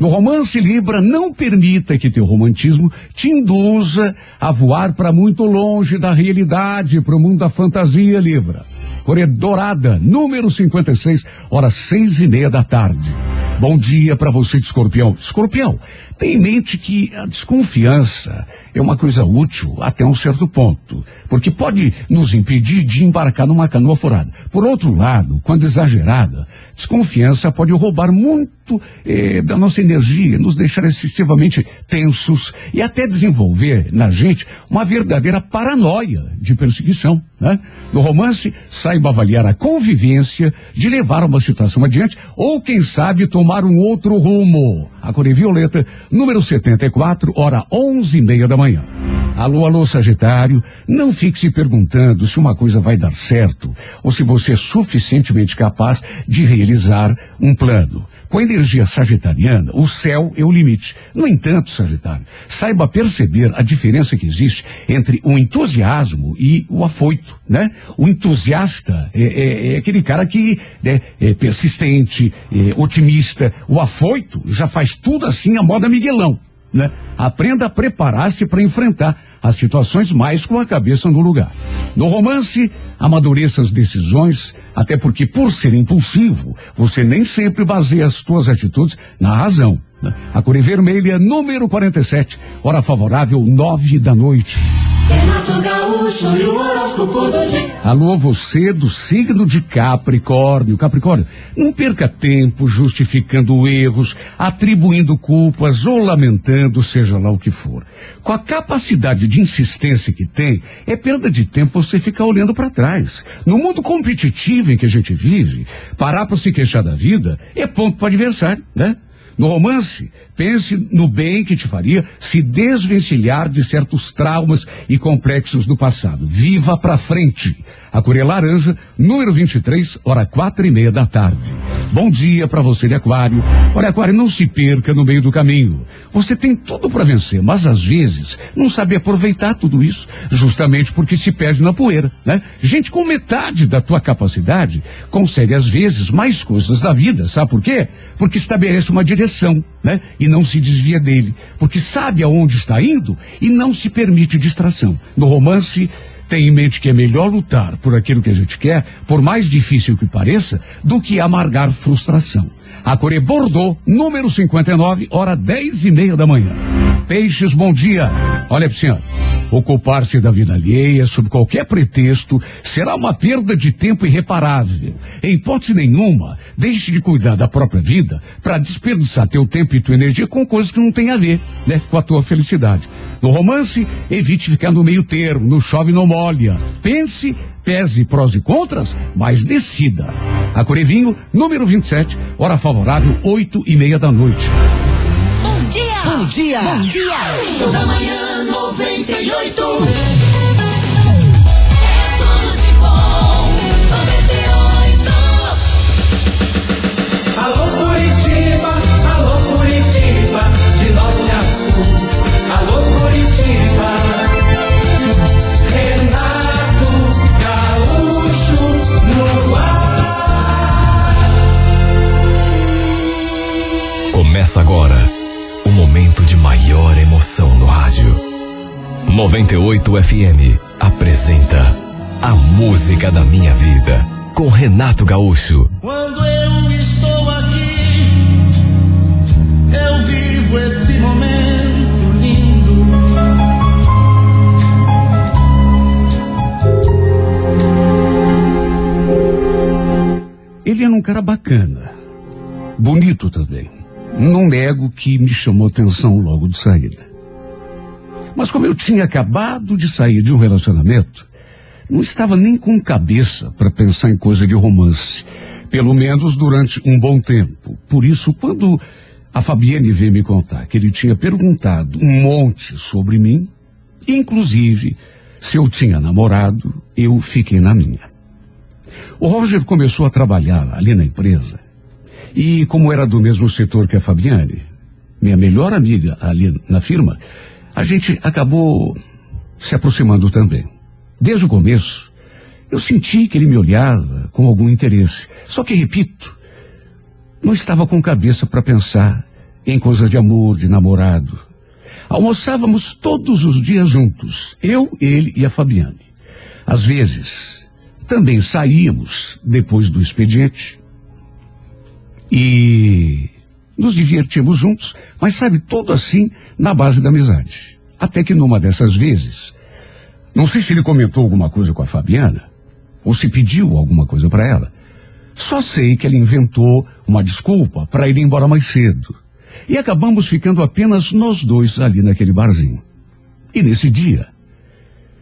No romance Libra, não permita que teu romantismo te induza a voar para muito longe da realidade, para o mundo da fantasia, Libra. Coreia Dourada, número 56, horas seis e meia da tarde. Bom dia para você escorpião. Escorpião, tenha em mente que a desconfiança é uma coisa útil até um certo ponto, porque pode nos impedir de embarcar numa canoa furada. Por outro lado, quando exagerada, desconfiança pode roubar muito eh, da nossa energia, nos deixar excessivamente tensos e até desenvolver na gente uma verdadeira paranoia de perseguição. Né? No romance, saiba avaliar a convivência de levar uma situação adiante ou, quem sabe, tomar um outro rumo. A Cor Violeta, número 74, hora onze e meia da manhã. Alô, alô, Sagitário, não fique se perguntando se uma coisa vai dar certo ou se você é suficientemente capaz de realizar um plano. Com a energia sagitariana, o céu é o limite. No entanto, Sagitário, saiba perceber a diferença que existe entre o entusiasmo e o afoito, né? O entusiasta é, é, é aquele cara que né, é persistente, é otimista. O afoito já faz tudo assim a moda Miguelão, né? Aprenda a preparar-se para enfrentar as situações mais com a cabeça no lugar. No romance, amadureça as decisões, até porque por ser impulsivo, você nem sempre baseia as suas atitudes na razão. né? A cor é vermelha, número 47, hora favorável, nove da noite. Alô, você do signo de Capricórnio. Capricórnio, não perca tempo justificando erros, atribuindo culpas ou lamentando, seja lá o que for. Com a capacidade de insistência que tem, é perda de tempo você ficar olhando para trás. No mundo competitivo em que a gente vive, parar para se queixar da vida é ponto para adversário, né? No romance, pense no bem que te faria se desvencilhar de certos traumas e complexos do passado. Viva pra frente. A cor é laranja, número 23, hora quatro e meia da tarde. Bom dia para você de Aquário. Olha, Aquário, não se perca no meio do caminho. Você tem tudo para vencer, mas às vezes não sabe aproveitar tudo isso, justamente porque se perde na poeira, né? Gente com metade da tua capacidade consegue às vezes mais coisas da vida, sabe por quê? Porque estabelece uma direção, né? E não se desvia dele, porque sabe aonde está indo e não se permite distração. No romance, tem em mente que é melhor lutar por aquilo que a gente quer, por mais difícil que pareça, do que amargar frustração. A cor é Bordeaux, número 59, hora dez e meia da manhã. Peixes, bom dia. Olha, senhor, ocupar-se da vida alheia, sob qualquer pretexto, será uma perda de tempo irreparável. Em hipótese nenhuma, deixe de cuidar da própria vida para desperdiçar teu tempo e tua energia com coisas que não têm a ver, né, com a tua felicidade. No romance, evite ficar no meio termo, no chove não molha. Pense, pese prós e contras, mas decida. A Corevinho, número 27, hora favorável, oito e meia da noite. Bom dia! Bom dia! Show da manhã 98. É tudo de bom. 98. Alô Curitiba, alô Curitiba, de norte a sul. Alô Curitiba. Renato Gaúcho no ar. Começa agora maior emoção no rádio. 98 FM apresenta A Música da Minha Vida com Renato Gaúcho. Quando eu estou aqui, eu vivo esse momento lindo. Ele era um cara bacana, bonito também. Não nego que me chamou atenção logo de saída. Mas como eu tinha acabado de sair de um relacionamento, não estava nem com cabeça para pensar em coisa de romance. Pelo menos durante um bom tempo. Por isso, quando a Fabiane veio me contar que ele tinha perguntado um monte sobre mim, inclusive se eu tinha namorado, eu fiquei na minha. O Roger começou a trabalhar ali na empresa. E como era do mesmo setor que a Fabiane, minha melhor amiga ali na firma, a gente acabou se aproximando também. Desde o começo, Eu senti que ele me olhava com algum interesse. Só que, repito, não estava com cabeça para pensar em coisas de amor, de namorado. Almoçávamos todos os dias juntos, eu, ele e a Fabiane. Às vezes, também saíamos depois do expediente e nos divertíamos juntos, mas sabe, todo assim, na base da amizade. Até que numa dessas vezes, não sei se ele comentou alguma coisa com a Fabiana, ou se pediu alguma coisa para ela. Só sei que ele inventou uma desculpa para ir embora mais cedo. E acabamos ficando apenas nós dois ali naquele barzinho. E nesse dia,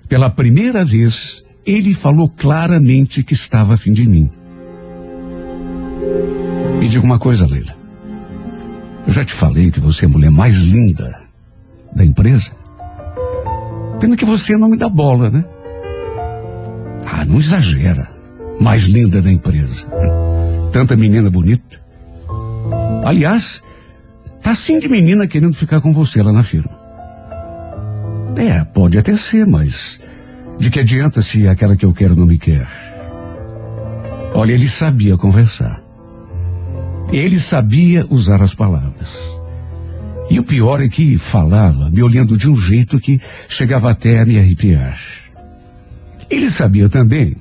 pela primeira vez, ele falou claramente que estava afim de mim. Me diga uma coisa, Leila. Eu já te falei que você é a mulher mais linda da empresa. Pena que você não me dá bola, né? Ah, não exagera. Mais linda da empresa. Tanta menina bonita. Aliás, tá assim de menina querendo ficar com você lá na firma. É, pode até ser, mas de que adianta se aquela que eu quero não me quer? Olha, ele sabia conversar. Ele sabia usar as palavras. E o pior é que falava, me olhando de um jeito que chegava até a me arrepiar. Ele sabia também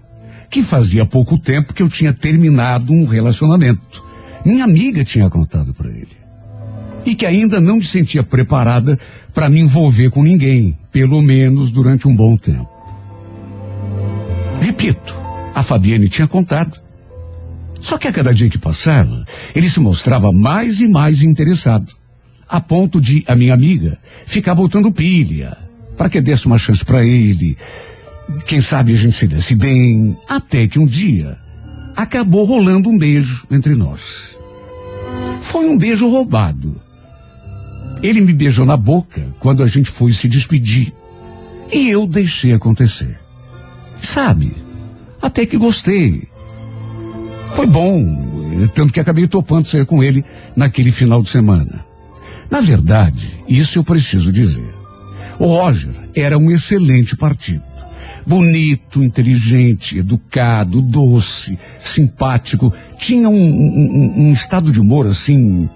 que fazia pouco tempo que eu tinha terminado um relacionamento. Minha amiga tinha contado para ele. E que ainda não me sentia preparada para me envolver com ninguém, pelo menos durante um bom tempo. Repito, a Fabiane tinha contado. Só que a cada dia que passava, ele se mostrava mais e mais interessado. A ponto de a minha amiga ficar botando pilha para que desse uma chance para ele. Quem sabe a gente se desse bem. Até que um dia acabou rolando um beijo entre nós. Foi um beijo roubado. Ele me beijou na boca quando a gente foi se despedir. E eu deixei acontecer. Sabe, até que gostei. Foi bom, tanto que acabei topando sair com ele naquele final de semana. Na verdade, isso eu preciso dizer. O Roger era um excelente partido. Bonito, inteligente, educado, doce, simpático. Tinha um, um, um estado de humor assim.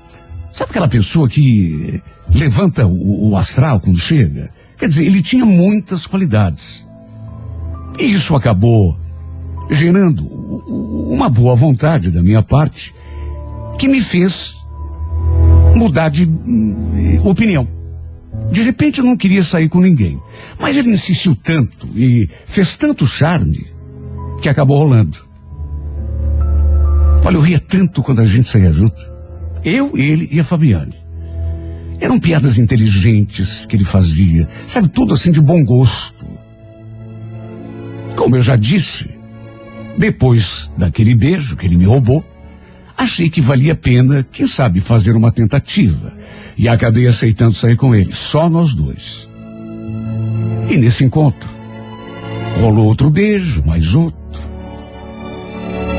Sabe aquela pessoa que levanta o, o astral quando chega? Quer dizer, ele tinha muitas qualidades. E isso acabou gerando uma boa vontade da minha parte que me fez mudar de hum, opinião. De repente eu não queria sair com ninguém, mas ele insistiu tanto e fez tanto charme que acabou rolando. Olha, eu ria tanto quando a gente saía junto. Eu, ele e a Fabiane. Eram piadas inteligentes que ele fazia, sabe, tudo assim de bom gosto. Como eu já disse, depois daquele beijo que ele me roubou, achei que valia a pena, quem sabe, fazer uma tentativa. E acabei aceitando sair com ele, só nós dois. E nesse encontro, rolou outro beijo, mais outro.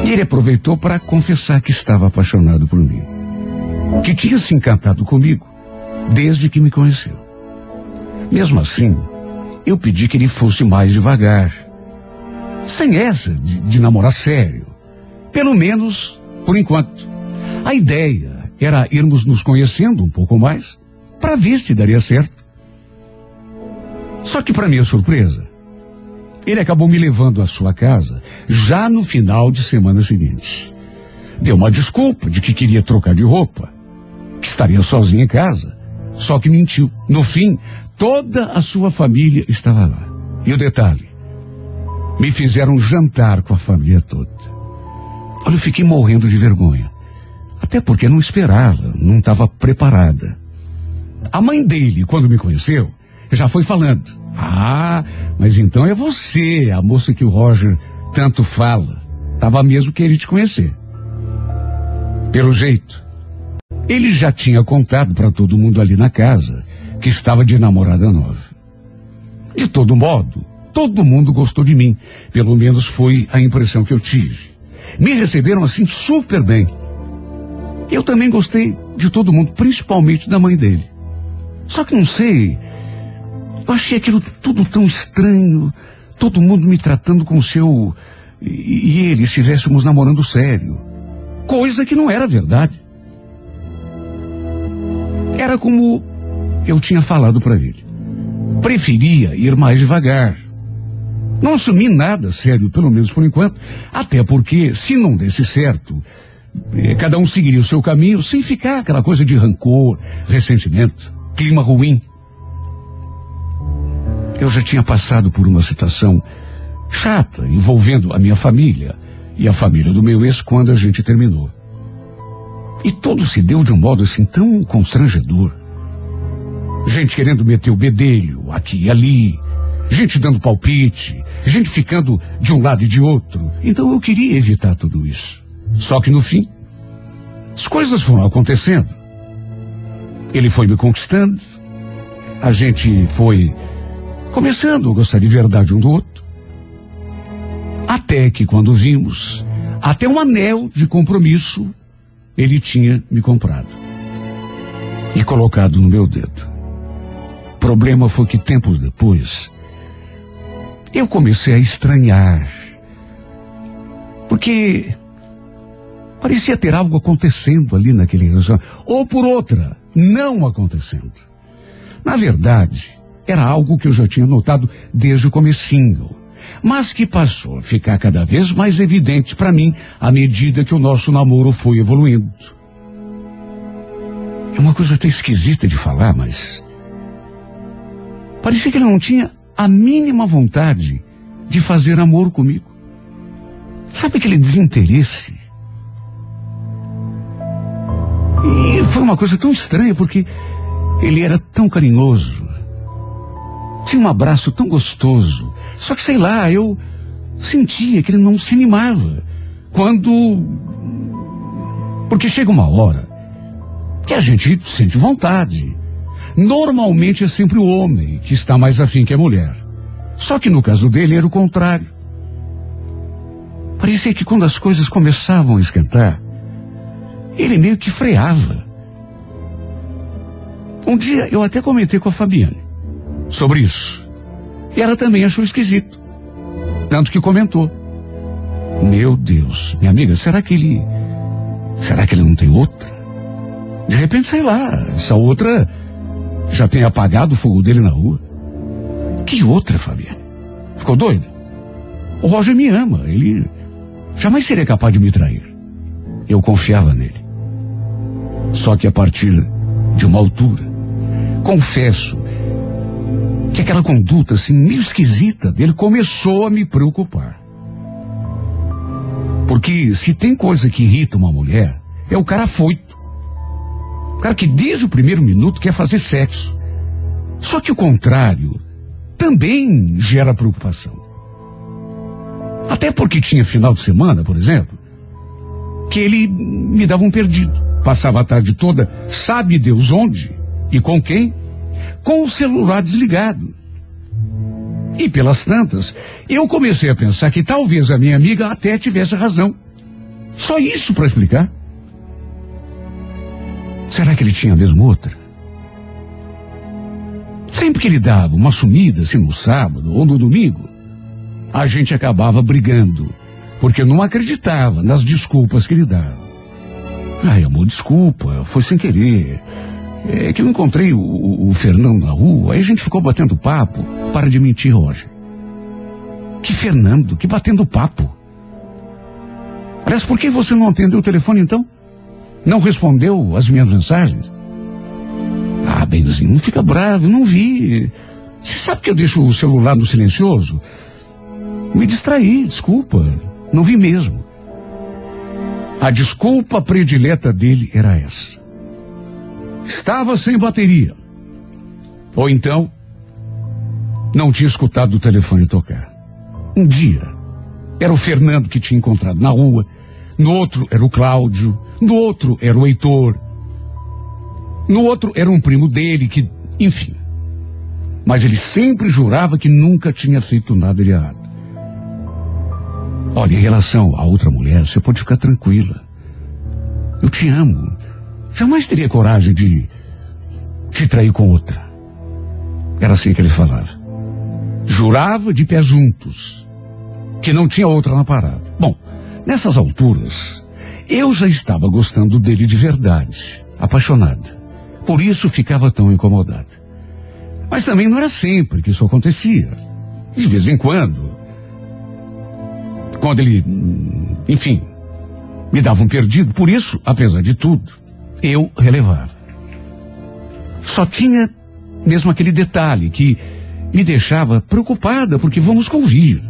E ele aproveitou para confessar que estava apaixonado por mim. Que tinha se encantado comigo desde que me conheceu. Mesmo assim, eu pedi que ele fosse mais devagar. Sem essa de, de namorar sério. Pelo menos por enquanto. A ideia era irmos nos conhecendo um pouco mais para ver se daria certo. Só que, para minha surpresa, ele acabou me levando à sua casa já no final de semana seguinte. Deu uma desculpa de que queria trocar de roupa, que estaria sozinho em casa. Só que mentiu. No fim, toda a sua família estava lá. E o detalhe: me fizeram jantar com a família toda. Olha, eu fiquei morrendo de vergonha. Até porque não esperava, não estava preparada. A mãe dele, quando me conheceu, já foi falando. Ah, mas então é você, a moça que o Roger tanto fala. Tava mesmo querendo te conhecer. Pelo jeito, ele já tinha contado para todo mundo ali na casa que estava de namorada nova. De todo modo, todo mundo gostou de mim. Pelo menos foi a impressão que eu tive. Me receberam assim super bem. Eu também gostei de todo mundo, principalmente da mãe dele. Só que não sei, eu achei aquilo tudo tão estranho, todo mundo me tratando com seu e, e ele estivéssemos namorando sério. Coisa que não era verdade. Era como eu tinha falado para ele. Preferia ir mais devagar. Não assumi nada sério, pelo menos por enquanto, até porque, se não desse certo, eh, cada um seguiria o seu caminho sem ficar aquela coisa de rancor, ressentimento, clima ruim. Eu já tinha passado por uma situação chata envolvendo a minha família e a família do meu ex quando a gente terminou. E tudo se deu de um modo assim tão constrangedor. Gente querendo meter o bedelho aqui e ali, gente dando palpite, gente ficando de um lado e de outro. Então eu queria evitar tudo isso. Só que no fim, as coisas foram acontecendo. Ele foi me conquistando, a gente foi começando a gostar de verdade um do outro. Até que quando vimos, até um anel de compromisso ele tinha me comprado e colocado no meu dedo. O problema foi que tempos depois eu comecei a estranhar, porque parecia ter algo acontecendo ali naquele relacionamento, ou por outra, não acontecendo. Na verdade, era algo que eu já tinha notado desde o comecinho mas que passou a ficar cada vez mais evidente para mim à medida que o nosso namoro foi evoluindo. É uma coisa até esquisita de falar, mas. Parecia que ele não tinha a mínima vontade de fazer amor comigo. Sabe aquele desinteresse? E foi uma coisa tão estranha porque ele era tão carinhoso. Tinha um abraço tão gostoso só que sei lá, eu sentia que ele não se animava. Quando. Porque chega uma hora que a gente sente vontade. Normalmente é sempre o homem que está mais afim que a mulher. Só que no caso dele era o contrário. Parecia que quando as coisas começavam a esquentar, ele meio que freava. Um dia eu até comentei com a Fabiane sobre isso. E ela também achou esquisito. Tanto que comentou. Meu Deus, minha amiga, será que ele. Será que ele não tem outra? De repente, sei lá, essa outra já tem apagado o fogo dele na rua. Que outra, Fabiana? Ficou doida? O Roger me ama, ele jamais seria capaz de me trair. Eu confiava nele. Só que a partir de uma altura, confesso que aquela conduta assim meio esquisita dele começou a me preocupar. Porque se tem coisa que irrita uma mulher, é o cara foito. Cara que desde o primeiro minuto quer fazer sexo. Só que o contrário também gera preocupação. Até porque tinha final de semana, por exemplo, que ele me dava um perdido. Passava a tarde toda, sabe Deus onde e com quem, com o celular desligado. E pelas tantas, eu comecei a pensar que talvez a minha amiga até tivesse razão. Só isso para explicar. Será que ele tinha mesmo outra? Sempre que ele dava uma sumida, assim no sábado ou no domingo, a gente acabava brigando, porque eu não acreditava nas desculpas que ele dava. Ai, amor, desculpa, foi sem querer. É que eu encontrei o, o, Fernando na rua, aí a gente ficou batendo papo. Para de mentir, Roger. Que Fernando? Que batendo papo? Aliás, por que você não atendeu o telefone então? Não respondeu as minhas mensagens? Ah, Benzinho, não fica bravo, não vi. Você sabe que eu deixo o celular no silencioso? Me distraí, desculpa. Não vi mesmo. A desculpa predileta dele era essa estava sem bateria. Ou então, não tinha escutado o telefone tocar. Um dia, era o Fernando que tinha encontrado na rua, no outro era o Cláudio, no outro era o Heitor, no outro era um primo dele que, enfim. Mas ele sempre jurava que nunca tinha feito nada de errado. Olha, em relação a outra mulher, você pode ficar tranquila. Eu te amo. Jamais teria coragem de te trair com outra. Era assim que ele falava. Jurava de pé juntos. que não tinha outra na parada. Bom, nessas alturas, eu já estava gostando dele de verdade, apaixonada. Por isso ficava tão incomodada. Mas também não era sempre que isso acontecia. De vez em quando. Quando ele, enfim, me dava um perdido. Por isso, apesar de tudo, eu relevava. Só tinha mesmo aquele detalhe que me deixava preocupada, porque vamos convir.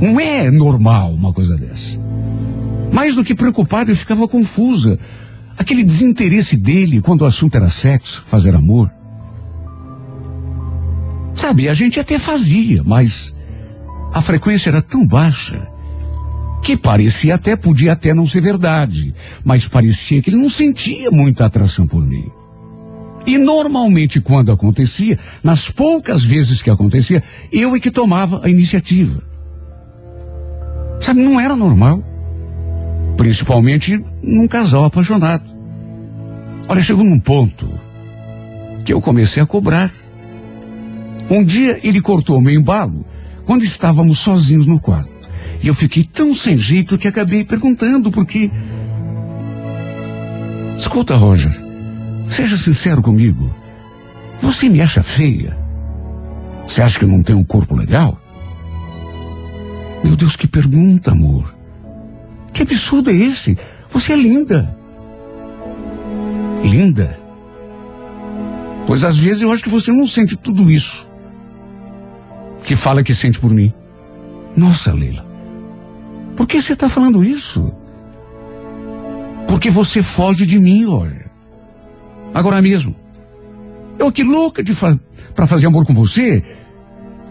Não é normal uma coisa dessa. Mais do que preocupada, eu ficava confusa. Aquele desinteresse dele quando o assunto era sexo, fazer amor. Sabe, a gente até fazia, mas a frequência era tão baixa que parecia até, podia até não ser verdade, mas parecia que ele não sentia muita atração por mim. E normalmente quando acontecia, nas poucas vezes que acontecia, eu é que tomava a iniciativa. Sabe, não era normal. Principalmente num casal apaixonado. Olha, chegou num ponto que eu comecei a cobrar. Um dia ele cortou meu embalo quando estávamos sozinhos no quarto. E eu fiquei tão sem jeito que acabei perguntando por quê. Escuta, Roger, seja sincero comigo. Você me acha feia? Você acha que eu não tenho um corpo legal? Meu Deus, que pergunta, amor. Que absurdo é esse? Você é linda. Linda? Pois às vezes eu acho que você não sente tudo isso. Que fala que sente por mim. Nossa, Leila. Por que você está falando isso? Porque você foge de mim, olha. Agora mesmo. Eu aqui louca de fa para fazer amor com você.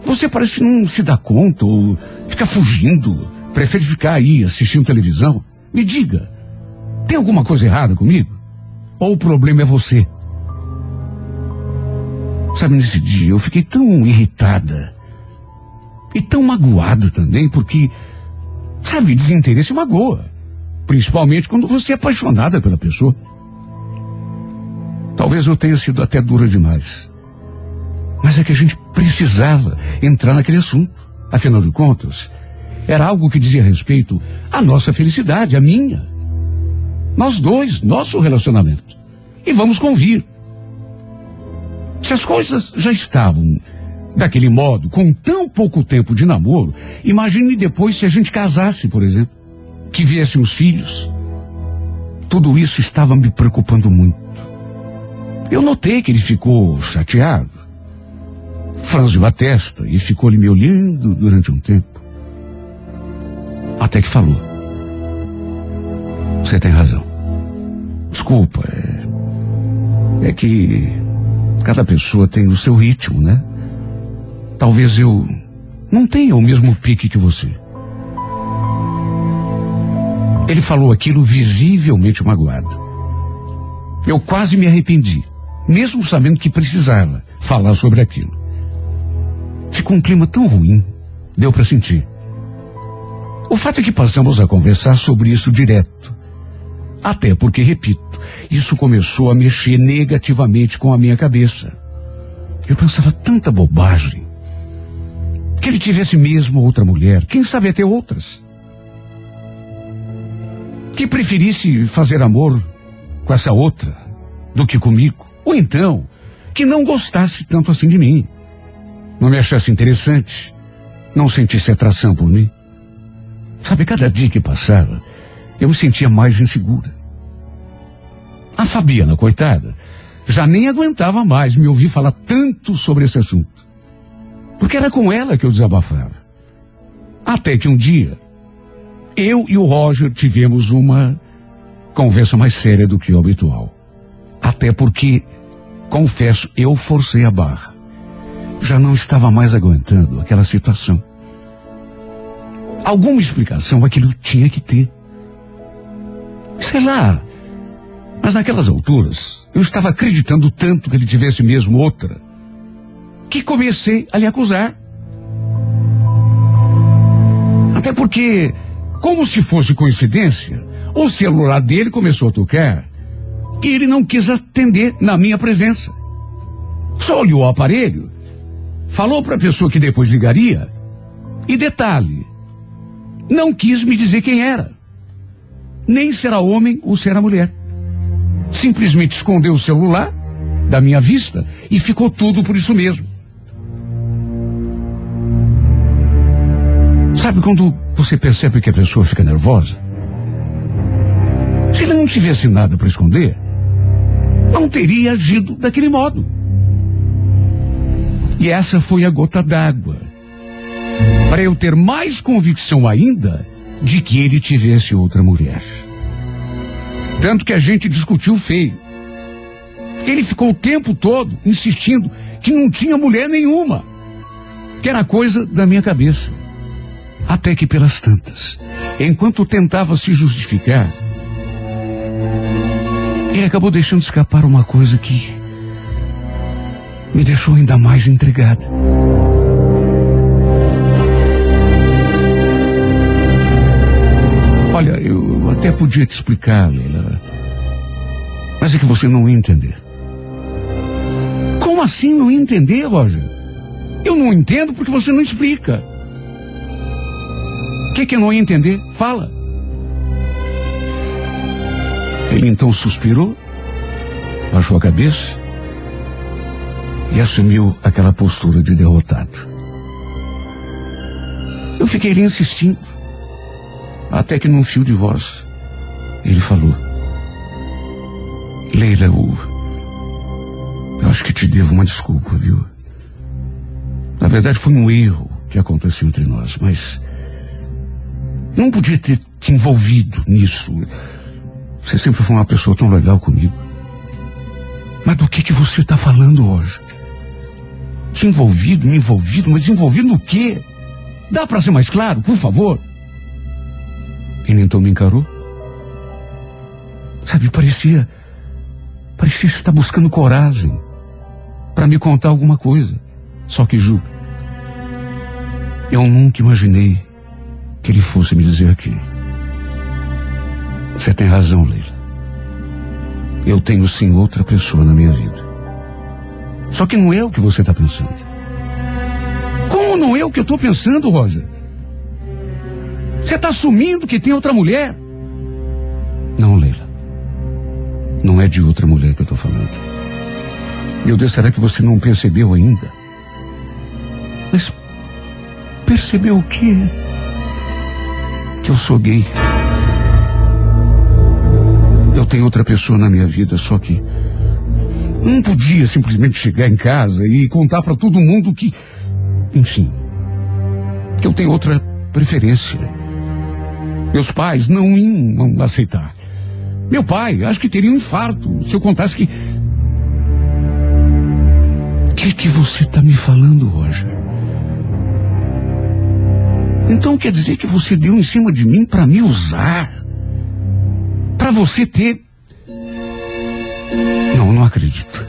Você parece que não se dá conta ou fica fugindo. Prefere ficar aí assistindo televisão. Me diga, tem alguma coisa errada comigo? Ou o problema é você? Sabe, nesse dia eu fiquei tão irritada. E tão magoada também, porque, sabe, desinteresse magoa. Principalmente quando você é apaixonada pela pessoa. Talvez eu tenha sido até dura demais. Mas é que a gente precisava entrar naquele assunto. Afinal de contas, era algo que dizia respeito à nossa felicidade, à minha. Nós dois, nosso relacionamento. E vamos convir. Se as coisas já estavam daquele modo, com tão pouco tempo de namoro, imagine depois se a gente casasse, por exemplo, que viessem os filhos. Tudo isso estava me preocupando muito. Eu notei que ele ficou chateado, franziu a testa e ficou ali me olhando durante um tempo. Até que falou. Você tem razão. Desculpa, é, é que cada pessoa tem o seu ritmo, né? Talvez eu não tenha o mesmo pique que você. Ele falou aquilo visivelmente magoado. Eu quase me arrependi, mesmo sabendo que precisava falar sobre aquilo. Ficou um clima tão ruim, deu para sentir. O fato é que passamos a conversar sobre isso direto. Até porque, repito, isso começou a mexer negativamente com a minha cabeça. Eu pensava tanta bobagem. Que ele tivesse mesmo outra mulher, quem sabe até outras. Que preferisse fazer amor com essa outra do que comigo. Ou então, que não gostasse tanto assim de mim. Não me achasse interessante. Não sentisse atração por mim. Sabe, cada dia que passava, eu me sentia mais insegura. A Fabiana, coitada, já nem aguentava mais me ouvir falar tanto sobre esse assunto. Porque era com ela que eu desabafava. Até que um dia, eu e o Roger tivemos uma conversa mais séria do que o habitual. Até porque, confesso, eu forcei a barra. Já não estava mais aguentando aquela situação. Alguma explicação aquilo tinha que ter. Sei lá. Mas naquelas alturas, eu estava acreditando tanto que ele tivesse mesmo outra, que comecei a lhe acusar. Até porque, como se fosse coincidência, o celular dele começou a tocar e ele não quis atender na minha presença. Só olhou o aparelho, falou para a pessoa que depois ligaria. E detalhe, não quis me dizer quem era. Nem se era homem ou se era mulher. Simplesmente escondeu o celular da minha vista e ficou tudo por isso mesmo. Sabe quando você percebe que a pessoa fica nervosa? Se ele não tivesse nada para esconder, não teria agido daquele modo. E essa foi a gota d'água. Para eu ter mais convicção ainda de que ele tivesse outra mulher. Tanto que a gente discutiu feio. Ele ficou o tempo todo insistindo que não tinha mulher nenhuma. Que era coisa da minha cabeça. Até que pelas tantas, enquanto tentava se justificar, ele acabou deixando escapar uma coisa que me deixou ainda mais intrigada. Olha, eu até podia te explicar, Leila. Mas é que você não ia entender. Como assim não ia entender, Roger? Eu não entendo porque você não explica. O que, que eu não ia entender? Fala. Ele então suspirou, baixou a cabeça e assumiu aquela postura de derrotado. Eu fiquei ali insistindo, até que num fio de voz, ele falou: Leila, eu, eu acho que te devo uma desculpa, viu? Na verdade, foi um erro que aconteceu entre nós, mas não podia ter te envolvido nisso. Você sempre foi uma pessoa tão legal comigo. Mas do que que você está falando hoje? Te envolvido, me envolvido, mas envolvido no quê? Dá para ser mais claro, por favor? Ele então me encarou. Sabe, parecia. Parecia estar buscando coragem para me contar alguma coisa. Só que, Ju, eu nunca imaginei que ele fosse me dizer aquilo. Você tem razão, Leila. Eu tenho sim outra pessoa na minha vida. Só que não é o que você está pensando. Como não é o que eu estou pensando, Roger? Você está assumindo que tem outra mulher? Não, Leila. Não é de outra mulher que eu estou falando. Meu Deus, será que você não percebeu ainda? Mas percebeu o quê? Que eu sou gay. Eu tenho outra pessoa na minha vida, só que não podia simplesmente chegar em casa e contar para todo mundo que, enfim, que eu tenho outra preferência. Meus pais não iam aceitar. Meu pai, acho que teria um infarto se eu contasse que. O que, que você está me falando, Roger? Então quer dizer que você deu em cima de mim para me usar? Para você ter. Não, não acredito.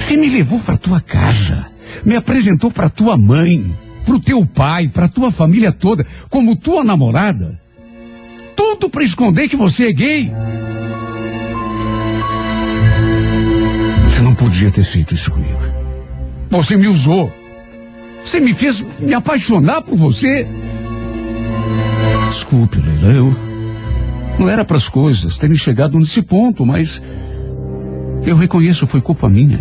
Você me levou para tua casa, me apresentou para tua mãe, para o teu pai, para tua família toda, como tua namorada. Tudo para esconder que você é gay. Você não podia ter feito isso comigo. Você me usou. Você me fez me apaixonar por você. Desculpe, Leila, eu não era para as coisas terem chegado nesse ponto, mas eu reconheço foi culpa minha.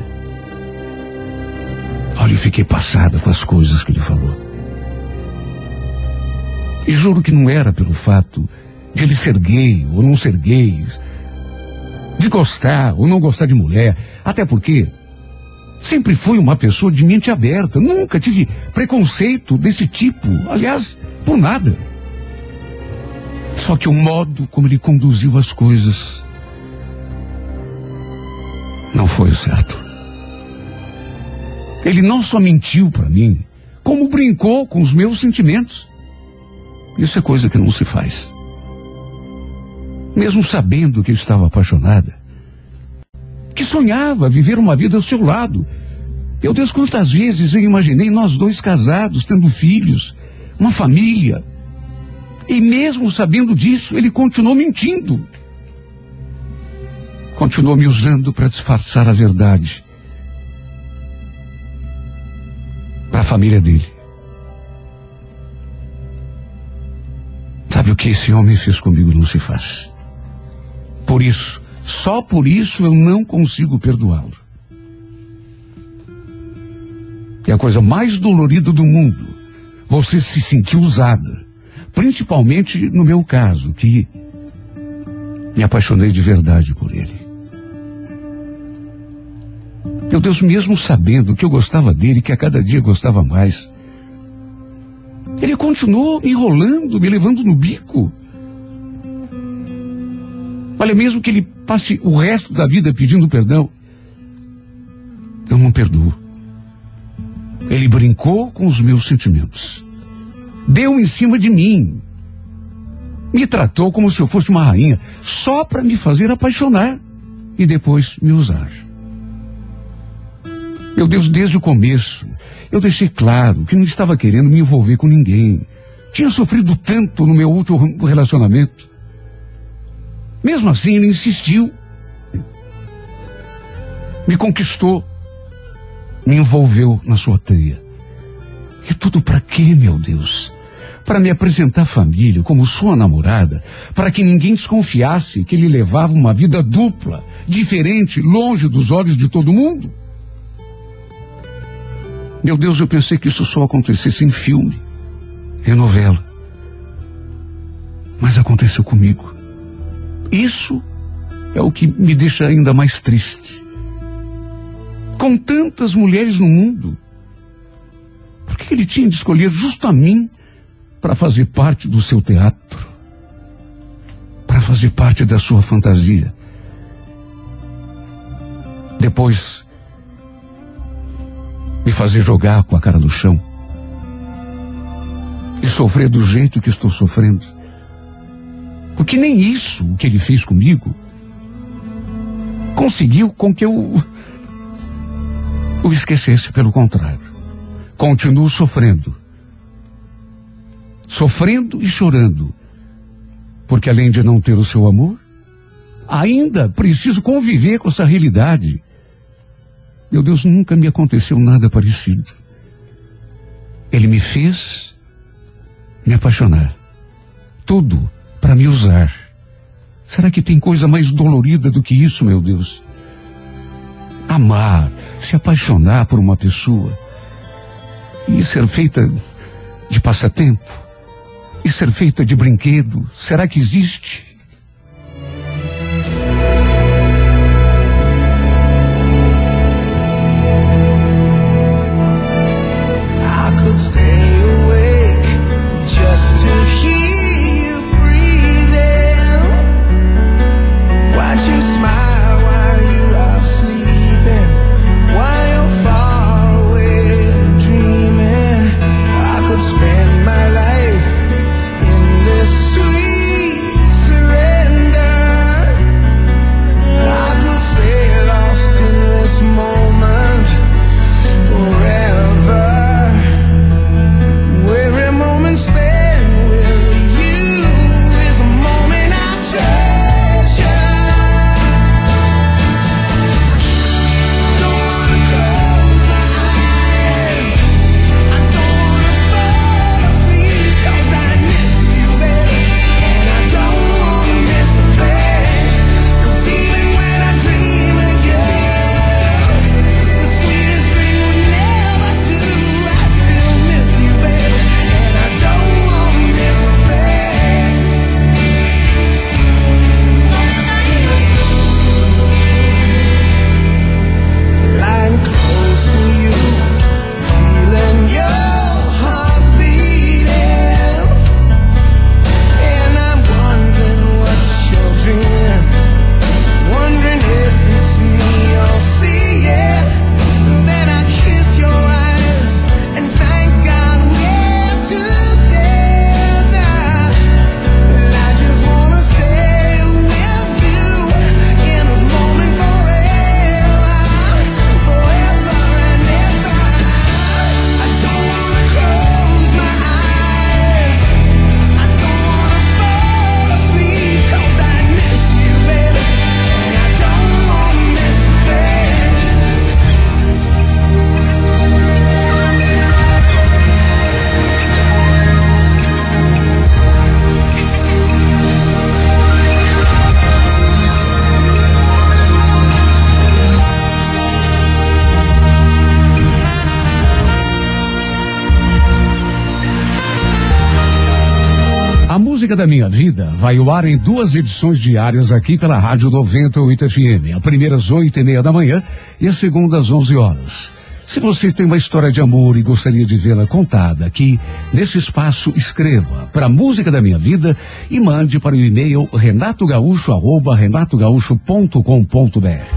Olha, eu fiquei passada com as coisas que ele falou. E juro que não era pelo fato de ele ser gay ou não ser gay, de gostar ou não gostar de mulher, até porque sempre fui uma pessoa de mente aberta, nunca tive preconceito desse tipo, aliás, por nada. Só que o modo como ele conduziu as coisas não foi o certo. Ele não só mentiu para mim, como brincou com os meus sentimentos. Isso é coisa que não se faz. Mesmo sabendo que eu estava apaixonada, que sonhava viver uma vida ao seu lado. Meu Deus, quantas vezes eu imaginei nós dois casados, tendo filhos, uma família. E mesmo sabendo disso, ele continuou mentindo. Continuou me usando para disfarçar a verdade. Para a família dele. Sabe o que esse homem fez comigo não se faz. Por isso, só por isso eu não consigo perdoá-lo. É a coisa mais dolorida do mundo. Você se sentir usada. Principalmente no meu caso, que me apaixonei de verdade por ele. Meu Deus, mesmo sabendo que eu gostava dele, que a cada dia gostava mais, ele continuou me enrolando, me levando no bico. Olha, mesmo que ele passe o resto da vida pedindo perdão, eu não perdoo. Ele brincou com os meus sentimentos. Deu em cima de mim. Me tratou como se eu fosse uma rainha, só para me fazer apaixonar e depois me usar. Meu Deus, desde o começo, eu deixei claro que não estava querendo me envolver com ninguém. Tinha sofrido tanto no meu último relacionamento. Mesmo assim, ele insistiu. Me conquistou. Me envolveu na sua teia. E tudo para quê, meu Deus? Para me apresentar à família como sua namorada, para que ninguém desconfiasse que ele levava uma vida dupla, diferente, longe dos olhos de todo mundo? Meu Deus, eu pensei que isso só acontecesse em filme, em novela. Mas aconteceu comigo. Isso é o que me deixa ainda mais triste. Com tantas mulheres no mundo, por que ele tinha de escolher justo a mim para fazer parte do seu teatro? Para fazer parte da sua fantasia? Depois, me fazer jogar com a cara no chão e sofrer do jeito que estou sofrendo. Porque nem isso o que ele fez comigo conseguiu com que eu o esquecesse, pelo contrário. Continuo sofrendo. Sofrendo e chorando. Porque além de não ter o seu amor, ainda preciso conviver com essa realidade. Meu Deus, nunca me aconteceu nada parecido. Ele me fez me apaixonar. Tudo para me usar. Será que tem coisa mais dolorida do que isso, meu Deus? Amar, se apaixonar por uma pessoa e ser feita de passatempo e ser feita de brinquedo, será que existe? Vai ao ar em duas edições diárias aqui pela Rádio 98 FM. A primeira às oito e meia da manhã e a segunda às onze horas. Se você tem uma história de amor e gostaria de vê-la contada aqui, nesse espaço, escreva para Música da Minha Vida e mande para o e-mail renatogaúcho.com.br.